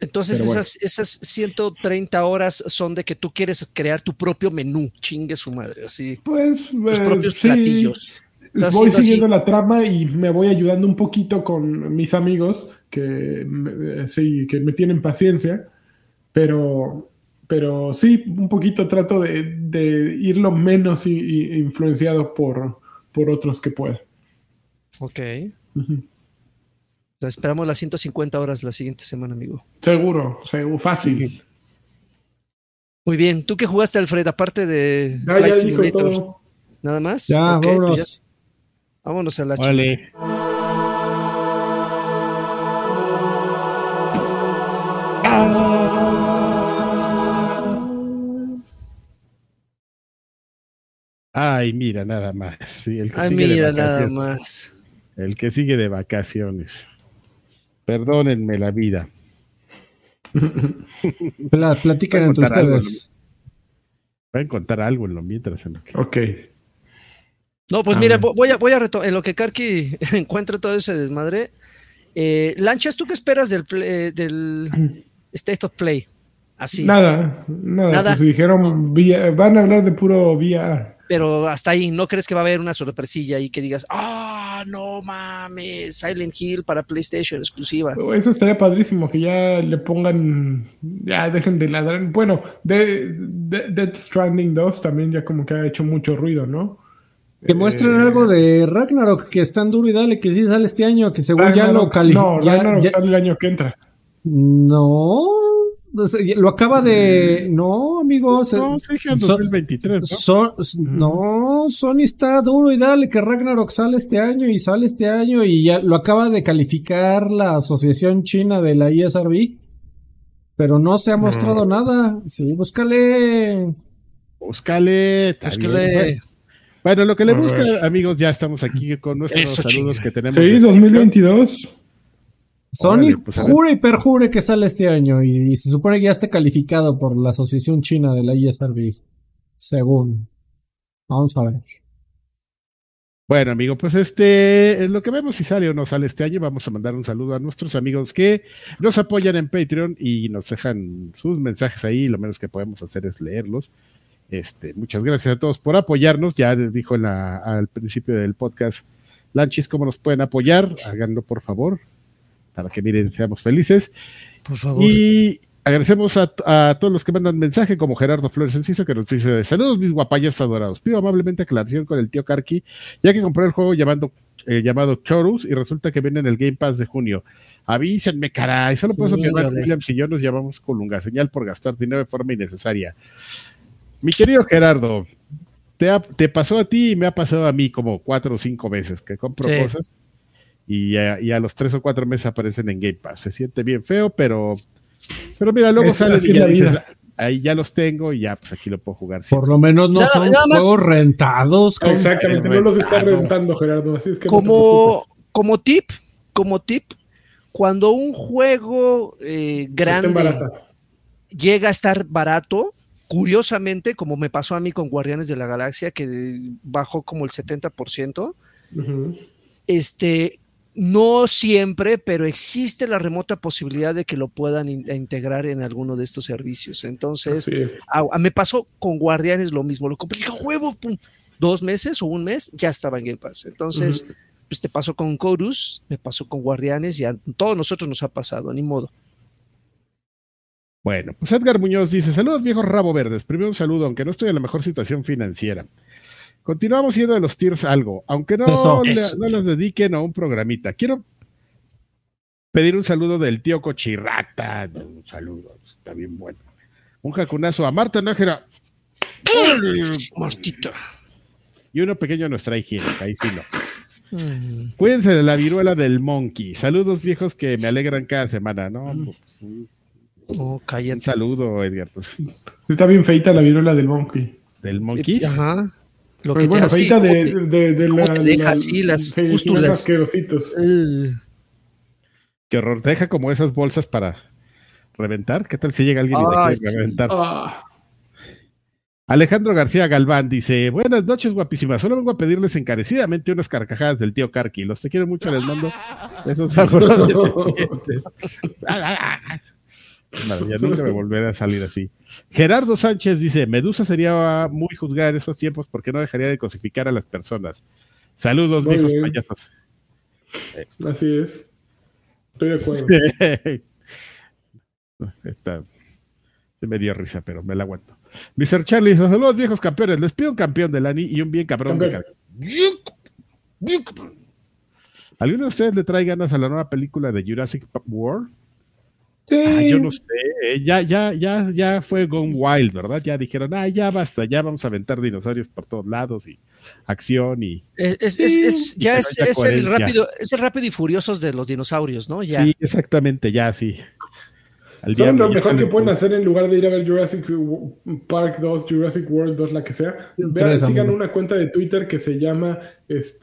Entonces bueno. esas, esas 130 horas son de que tú quieres crear tu propio menú, chingue su madre, así, Pues tus eh, propios sí. platillos. Estás Voy así. siguiendo la trama y me voy ayudando un poquito con mis amigos que me- eh, sí, que me tienen paciencia, pero, pero sí, un poquito trato de, de ir lo menos i- i- influenciado por, por otros que pueda. Ok. Esperamos las 150 horas la siguiente semana, amigo. Seguro, seguro, fácil. Muy bien. ¿Tú qué jugaste, Alfred? Aparte de Ya, Flight ya Simulator, todo. ¿Nada más? Ya, Ok, pues vámonos. ya. Vámonos a la Vale. Ay, mira, nada más. Sí, el que Ay, sigue de mira, nada más. El que sigue de vacaciones. Perdónenme la vida. Pla- platican entre ustedes. Voy a contar algo en lo mientras. En lo que... Ok. No, pues A mira, ver. vo- voy a, voy a reto- en lo que Karki encuentra todo ese desmadre. Eh, Lanchas, ¿tú qué esperas del, play- eh, del State of Play? Así. Nada, nada. Nada. Pues dijeron, van a hablar de puro VR. Pero hasta ahí, ¿no crees que va a haber una sorpresilla ahí que digas, ah, no mames, Silent Hill para PlayStation exclusiva? Eso estaría padrísimo, que ya le pongan, ya dejen de ladrar. Bueno, de, de- Death Stranding 2 también ya como que ha hecho mucho ruido, ¿no? Que muestren Eh, algo de Ragnarok, que es tan duro y dale, que sí sale este año, que según ya lo calificó. No, Ragnarok sale el año que entra. No, lo acaba de. No, se- No, dijeron son- 2023, ¿no? son- no, Sony está duro y dale que Ragnarok sale este año y sale este año y ya lo acaba de calificar la Asociación China de la ISRB. Pero no se ha mostrado nada. Sí, búscale. Búscale. Búscale. Bueno, lo que le busca, amigos, ya estamos aquí con nuestros Eso, saludos que tenemos. Sí, de- 2022. Sony pues, a ver. jure y perjure que sale este año y, y se supone que ya está calificado por la Asociación China de la ISRB. Según. Vamos a ver. Bueno, amigo, pues este, es lo que vemos si sale o no sale este año. Vamos a mandar un saludo a nuestros amigos que nos apoyan en Patreon y nos dejan sus mensajes ahí. Lo menos que podemos hacer es leerlos. Este, muchas gracias a todos por apoyarnos. Ya les dijo en la- al principio del podcast Lanchis cómo nos pueden apoyar. Háganlo, por favor, para que miren, seamos felices. Por favor. Y agradecemos a, a todos los que mandan mensaje, como Gerardo Flores Enciso, que nos dice: Saludos, mis guapayas adorados. Pido amablemente aclaración con el tío Karki, ya que compré el juego llamando, eh, llamado Chorus y resulta que viene en el Game Pass de junio. Avísenme, caray. Solo por eso mi hermano Híjole. Williams y yo nos llamamos Colunga, señal por gastar dinero de forma innecesaria. Mi querido Gerardo, te, ha- te pasó a ti y me ha pasado a mí como cuatro o cinco veces que compro Sí. cosas y a, y a los tres o cuatro meses aparecen en Game Pass. Se siente bien feo, pero, pero mira, luego así y ya dices, ahí ya los tengo y ya, pues aquí lo puedo jugar. Por lo menos no Nada- son nada más- juegos rentados. compa. Exactamente, no los está rentando, Gerardo. Así es que como, como tip, como tip, cuando un juego eh, grande llega a estar barato, curiosamente, como me pasó a mí con Guardianes de la Galaxia, que bajó como el 70%, Ujú. este, no siempre, pero existe la remota posibilidad de que lo puedan in- integrar en alguno de estos servicios. Entonces, Así es. a- a- me pasó con Guardianes lo mismo, lo compré, dije, "A huevo, pum", dos meses o un mes, ya estaba en Game Pass. Entonces, pues te pasó con Chorus, me pasó con Guardianes y a todos nosotros nos ha pasado, ni modo. Bueno, pues Edgar Muñoz dice: Saludos, viejos rabo verdes. Primero un saludo, aunque no estoy en la mejor situación financiera. Continuamos yendo de los tiers algo, aunque no, Eso. le- Eso. no los dediquen a un programita. Quiero pedir un saludo del tío Cochirrata. Un saludo, está bien bueno. Un jacunazo a Marta Nájera. Martita. Y uno pequeño a nuestra higiene, ahí sí no. Mm. Cuídense de la viruela del monkey. Saludos viejos que me alegran cada semana, ¿no? Pues, un, No, un cállate. saludo, Edgar, pues, Está bien feita la viruela del monkey. del monkey. Ajá. Lo Pues que bueno, te hace, de, ¿cómo de, de cómo la, te deja la- así las pústulas? Qué horror. Te deja como esas bolsas para reventar. ¿Qué tal si llega alguien y te sí. reventar? Ah, Alejandro García Galván dice: Buenas noches, guapísimas. Solo vengo a pedirles encarecidamente unas carcajadas del tío Karki. Los te quiero mucho, les mando esos abrazos. Maravilla, nunca me volveré a salir así. Gerardo Sánchez dice: Medusa sería muy juzgada en estos tiempos porque no dejaría de cosificar a las personas. Saludos, Muy viejos bien. payasos. así es. Estoy de acuerdo. Está, se me dio risa, pero me la aguanto. Mr. Charlie dice: Saludos, viejos campeones. Les pido un campeón de Lani y un bien cabrón de ¿Alguno de ustedes le trae ganas a la nueva película de Jurassic World? Sí. Ah, yo no sé, eh, ya, ya, ya, ya fue Gone Wild, ¿verdad? Ya dijeron, ah, ya basta, ya vamos a aventar dinosaurios por todos lados y acción y Es, es- Sí, es- es- ya es, ya es el rápido, es el rápido y furiosos de los dinosaurios, ¿no? Ya. sí, exactamente, ya sí. Al ¿Saben diablo, lo mejor que pueden hacer en lugar de ir a ver Jurassic Park 2, Jurassic World 2, la que sea? Vean, sigan una cuenta de Twitter que se llama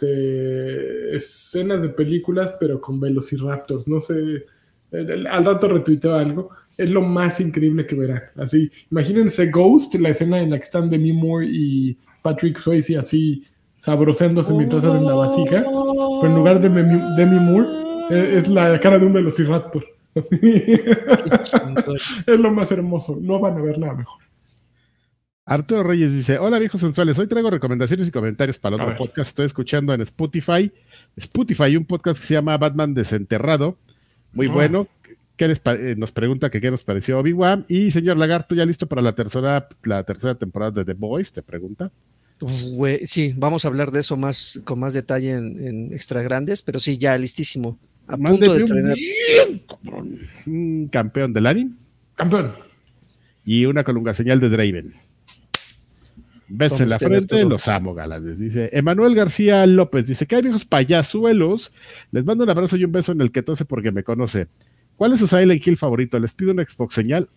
este, escenas de películas, pero con velociraptors. No sé, al rato retuiteo algo. Es lo más increíble que verán. Así, imagínense Ghost, la escena en la que están Demi Moore y Patrick Swayze así sabroseándose mientras hacen la vasija. Pero en lugar de Demi, Demi Moore, eh, es la cara de un velociraptor. es lo más hermoso. No van a ver nada mejor. Arturo Reyes dice: Hola viejos sensuales, hoy traigo recomendaciones y comentarios para otro podcast. Estoy escuchando en Spotify, Spotify, un podcast que se llama Batman Desenterrado. Muy ah. bueno. ¿Qué les eh, nos pregunta que qué nos pareció Obi-Wan. Y señor Lagarto, ¿ya listo para la tercera, la tercera temporada de The Boys? Te pregunta. sí, vamos a hablar de eso más con más detalle en, extra grandes, pero sí, ya listísimo. A punto de estrenar. Un campeón del anime. Campeón. Y una colunga señal de Draven. Ves en la frente, los amo, galanes. Dice Emanuel García López, dice que hay viejos payasuelos. Les mando un abrazo y un beso en el que tose porque me conoce. ¿Cuál es su Silent Kill favorito? Les pido una Xbox señal.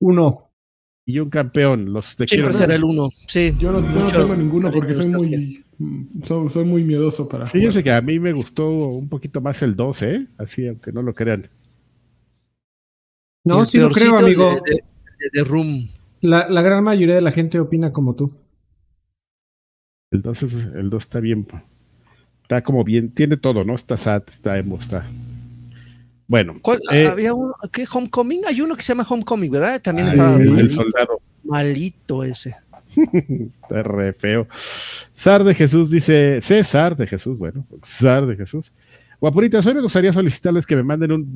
Uno. Y un campeón. Los te Siempre será el uno. Sí. Yo no, tengo ninguno porque soy muy, soy, muy miedoso para. Fíjense que a mí me gustó un poquito más el 2, ¿eh? Así, aunque no lo crean. No, sí lo creo, amigo. De, Room. La, la, gran mayoría de la gente opina como tú. El 2, el 2 está bien. Está como bien. Tiene todo, ¿no? Está sad, está emo, está. Bueno. Eh, ¿Había uno? ¿Qué? ¿Homecoming? Hay uno que se llama Homecoming, ¿verdad? También estaba el soldado. Malito ese. Está re feo. Zar de Jesús dice, César de Jesús, bueno, Zar de Jesús. Guapuritas, hoy me gustaría solicitarles que me manden un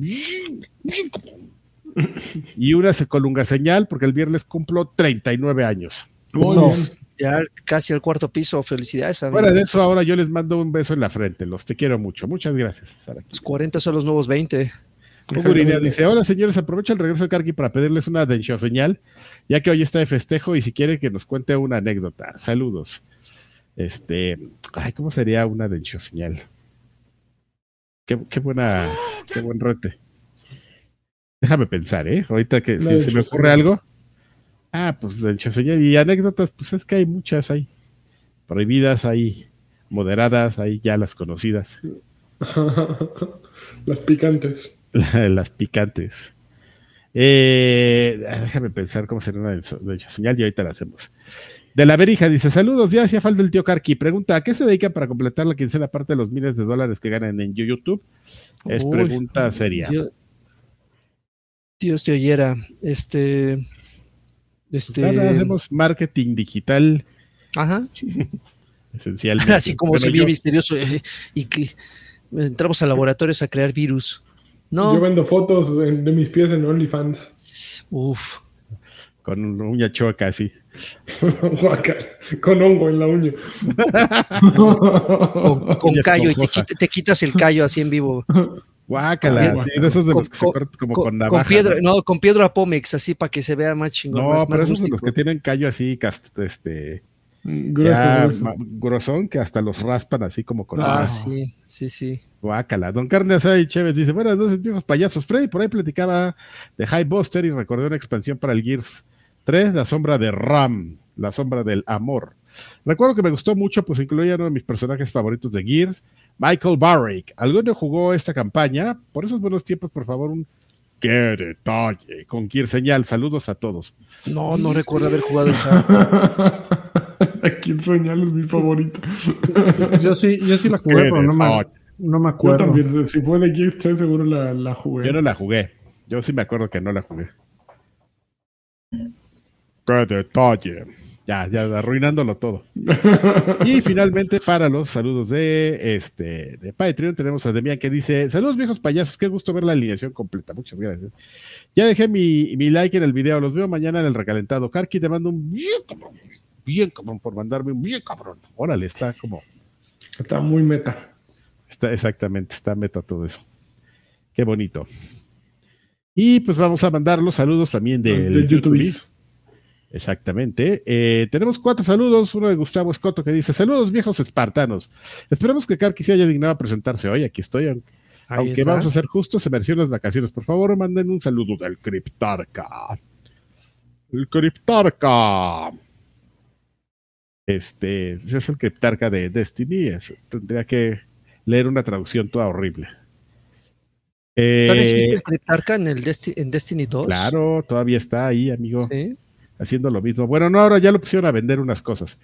y una colunga señal porque el viernes cumplo 39 años. ya casi al cuarto piso, felicidades. Fuera de eso, ahora yo les mando un beso en la frente, los te quiero mucho. Muchas gracias. Los 40 son los nuevos 20. dice, hola señores, aprovecho el regreso de Karki para pedirles una dencho señal, ya que hoy está de festejo y si quiere que nos cuente una anécdota. Saludos. Este, ay, ¿cómo sería una dencho señal? Qué, qué buena, qué buen rete. Déjame pensar, ¿eh? Ahorita que si se me ocurre algo. Ah, pues dencho señal y anécdotas, pues es que hay muchas ahí. Prohibidas, hay moderadas, hay ya las conocidas. las picantes. las picantes. Eh, déjame pensar cómo sería una de señal y ahorita la hacemos. De la Berija dice: Saludos, ya hacía falta el tío Karki. Pregunta: ¿a qué se dedican para completar la quincena aparte de los miles de dólares que ganan en YouTube? Es pregunta seria. Dios te oyera. Este. Este. Pues hacemos marketing digital. Ajá. Esencialmente. Así como se ve misterioso eh, y que entramos a laboratorios a crear virus. No. Yo vendo fotos de, mis pies en OnlyFans. Uf. Con uña choca así. con hongo en la uña. con, callo y te, quitas el callo así en vivo. Guácala, sí, de esos de los que se cortan como con, navaja. Con piedra, ¿no? con piedra Pomex, así para que se vea más chingón. No, pero esos de los que tienen callo así, este, grueso, grosón, que hasta los raspan así como con Ah, sí, sí, sí. Guácala. Don Carnes y Chévez dice, buenas noches, viejos payasos. Freddy por ahí platicaba de High Buster y recordé una expansión para el Gears 3, La Sombra de Ram, La Sombra del Amor. Recuerdo que me gustó mucho, pues incluía uno de mis personajes favoritos de Gears, Michael Barrick. ¿Alguno jugó esta campaña? Por esos buenos tiempos, por favor, un qué detalle con Gears Señal. Saludos a todos. No, no recuerdo haber jugado esa. Gears Señal es mi favorito. yo sí, yo sí la jugué, pero no me, no me acuerdo. Yo también, si fue de Gears 3, seguro la, la jugué. Yo no la jugué. Yo sí me acuerdo que no la jugué. Qué detalle. Ya, ya arruinándolo todo. y finalmente, para los saludos de este de Patreon, tenemos a Demian que dice: Saludos viejos payasos, qué gusto ver la alineación completa. Muchas gracias. Ya dejé mi, mi like en el video, los veo mañana en el recalentado. Karki, te mando un bien cabrón, bien cabrón, por mandarme un bien cabrón. Órale, está como. Está muy meta. Está exactamente, está meta todo eso. Qué bonito. Y pues vamos a mandar los saludos también de, de YouTube. Exactamente. Eh, tenemos cuatro saludos. Uno de Gustavo Escoto que dice: Saludos, viejos espartanos. Esperemos que Karki se haya dignado a presentarse hoy. Aquí estoy. Aunque vamos a ser justos, se mereció las vacaciones. Por favor, manden un saludo del Criptarca. El Criptarca. Este es el Criptarca de Destiny. tendría que leer una traducción toda horrible. Eh, existe el Criptarca en, el en Destiny 2? Claro, todavía está ahí, amigo. ¿Sí? Haciendo lo mismo. Bueno, no, ahora ya lo pusieron a vender unas cosas.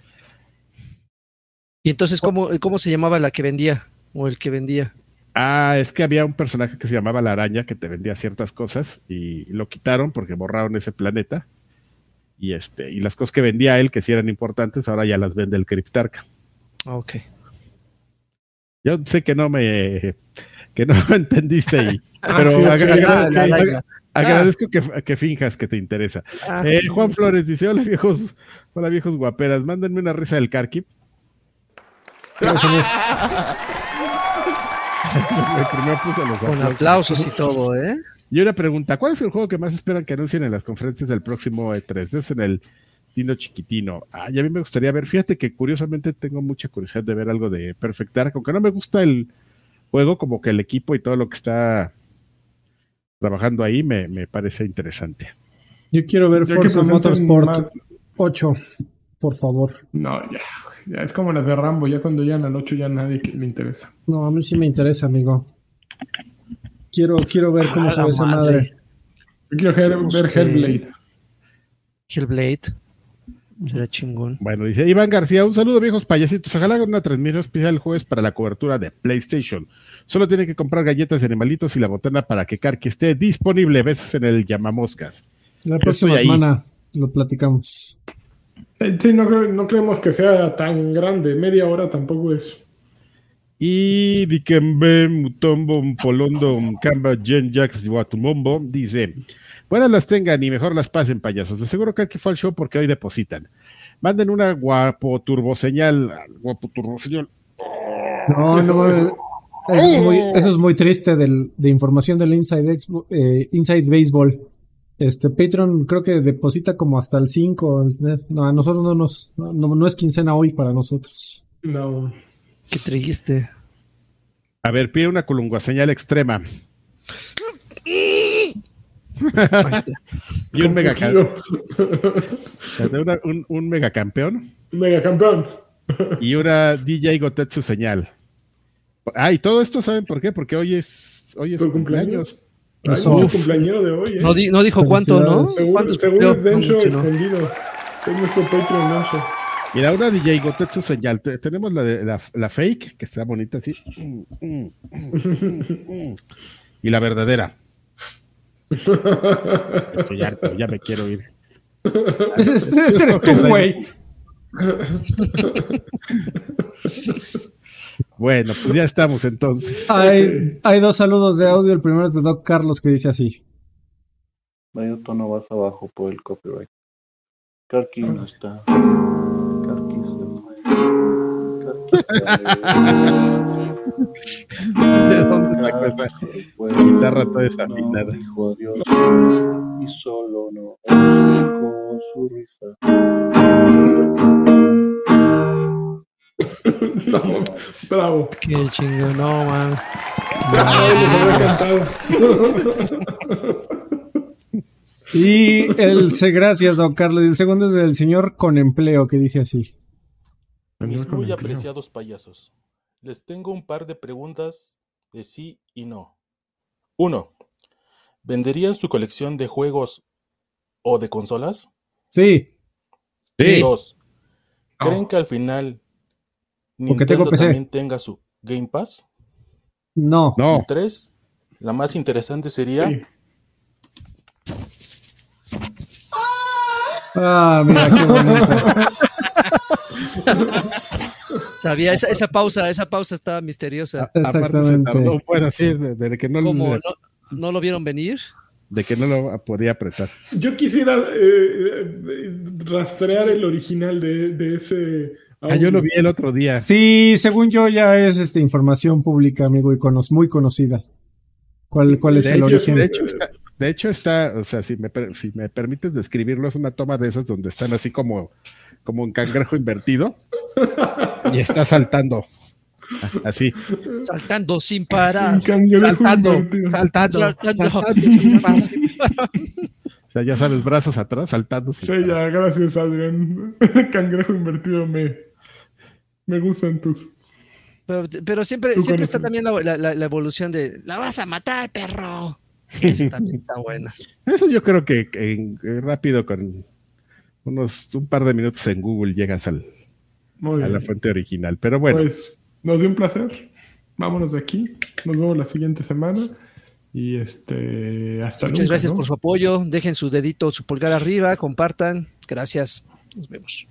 ¿Y entonces cómo, cómo se llamaba la que vendía? ¿O el que vendía? Ah, es que había un personaje que se llamaba la araña que te vendía ciertas cosas y lo quitaron porque borraron ese planeta. Y este, y las cosas que vendía él, que sí eran importantes, ahora ya las vende el Cryptarca. Ok. Yo sé que no me que no entendiste ahí, Ah, pero sí, sí, agradezco que, que finjas que te interesa. Ah. Eh, Juan Flores dice: Hola viejos, hola viejos guaperas, mándenme una risa del los Con aplausos. aplausos y todo, ¿eh? Y una pregunta: ¿Cuál es el juego que más esperan que anuncien en las conferencias del próximo E3? Es en el Dino Chiquitino. Ah, y a mí me gustaría ver. Fíjate que curiosamente tengo mucha curiosidad de ver algo de Perfect Dark, aunque no me gusta el juego, como que el equipo y todo lo que está trabajando ahí me, me parece interesante. Yo quiero ver Ya Forza Motorsport más- 8, por favor. No, ya, ya es como las de Rambo, ya cuando llegan al 8 ya nadie le interesa. No, a mí sí me interesa, amigo. Quiero, quiero ver cómo Ah, se ve esa madre. Yo quiero ver. Hellblade. Hellblade. Será chingón. Bueno, dice Iván García, un saludo viejos payasitos. Ojalá hagan una transmisión especial el jueves para la cobertura de PlayStation. Solo tienen que comprar galletas de animalitos y la botana para que Karki esté disponible. Besos en el llamamoscas. La próxima semana lo platicamos. Eh, Sí, no, creo- no creemos que sea tan grande. Media hora tampoco es. Y Dikembe Mutombo Polondo Kamba Jen Jax Guatumombo dice: Buenas las tengan y mejor las pasen, payasos. De seguro que aquí fue al show porque hoy depositan. Manden una guapo turboseñal. Guapo turboseñal. No, Eso- no, eso- eso es muy, eso es muy triste del- de información del Inside, Expo- eh, Inside Baseball. Este Patreon creo que deposita como hasta el 5. No, a nosotros no nos, no, no es quincena hoy para nosotros. No. Qué triste. A ver, pide una colunguaseñal extrema. Y un mega, una- un, un megacampeón Mega campeón. y una DJ Gotetsu señal. Ah, y todo esto, ¿saben por qué? Porque hoy es, hoy es ¿Tu su cumpleaños. Hay mucho cumpleañero de hoy, ¿eh? No, di- no dijo cuánto, ¿no? Según ¿Cuántos según es Densho No escondido. Es nuestro Patreon Densho. Mira, una DJ Gotetsu señal. Te- tenemos la, de, la, la fake, que está bonita así. Y la verdadera. Estoy harto, ya me quiero ir. Ese eres tú, güey. Bueno, pues ya estamos entonces. Hay, hay dos saludos de audio. El primero es de Doc Carlos que dice así. medio tono más abajo por el copyright. Karki no está. Karki se fue. Karki se ¿De dónde sacó esa fue. guitarra toda No desafinada? dijo adiós y solo no con su risa. No, bravo. Qué chingón, no, man. Y el se gracias, Doc Carlos. Y el segundo es del señor con empleo que dice así. Mis muy empleo. apreciados payasos, les tengo un par de preguntas de sí y no. Uno, ¿venderían su colección de juegos o de consolas? Sí, Sí, Dos, ¿creen que al final Porque tengo Nintendo PC. también tenga su Game Pass? no. no. Y tres, la más interesante sería, Sí. Ah, mira qué bonito. Sabía, esa, esa pausa, esa pausa estaba misteriosa. Aparte se Exactamente. tardó, bueno, sí, de, de que no, ¿Cómo? le- ¿No, no lo vieron venir? de que no lo podía apretar. Yo quisiera eh, eh, rastrear el original de, de ese. Ah, yo lo vi el otro día. Sí, según yo ya es este, información pública, amigo, y cono- muy conocida. ¿Cuál, cuál es De el hecho, origen? de hecho está, de hecho está, o sea, si me, per- si me permites describirlo, es una toma de esas donde están así como, como un cangrejo invertido y está saltando. Así, Saltando sin parar. cangrejo saltando, invertido. saltando, Saltando. saltando. O sea, ya sabes, brazos atrás, saltando. sin Sí, parar. ya, gracias, Adrián. cangrejo invertido me, me gustan tus. Pero, pero siempre, Tú siempre está también la, la- la evolución de la vas a matar, perro. Esa también está buena. Eso yo creo que, que en- que rápido con unos un par de minutos en Google llegas al, Muy a la fuente original. Pero bueno, Pues nos dio un placer. vámonos de aquí. Nos vemos la siguiente semana. Y este, hasta Muchas gracias por su apoyo. Dejen su dedito, su pulgar arriba, compartan. Gracias. Nos vemos.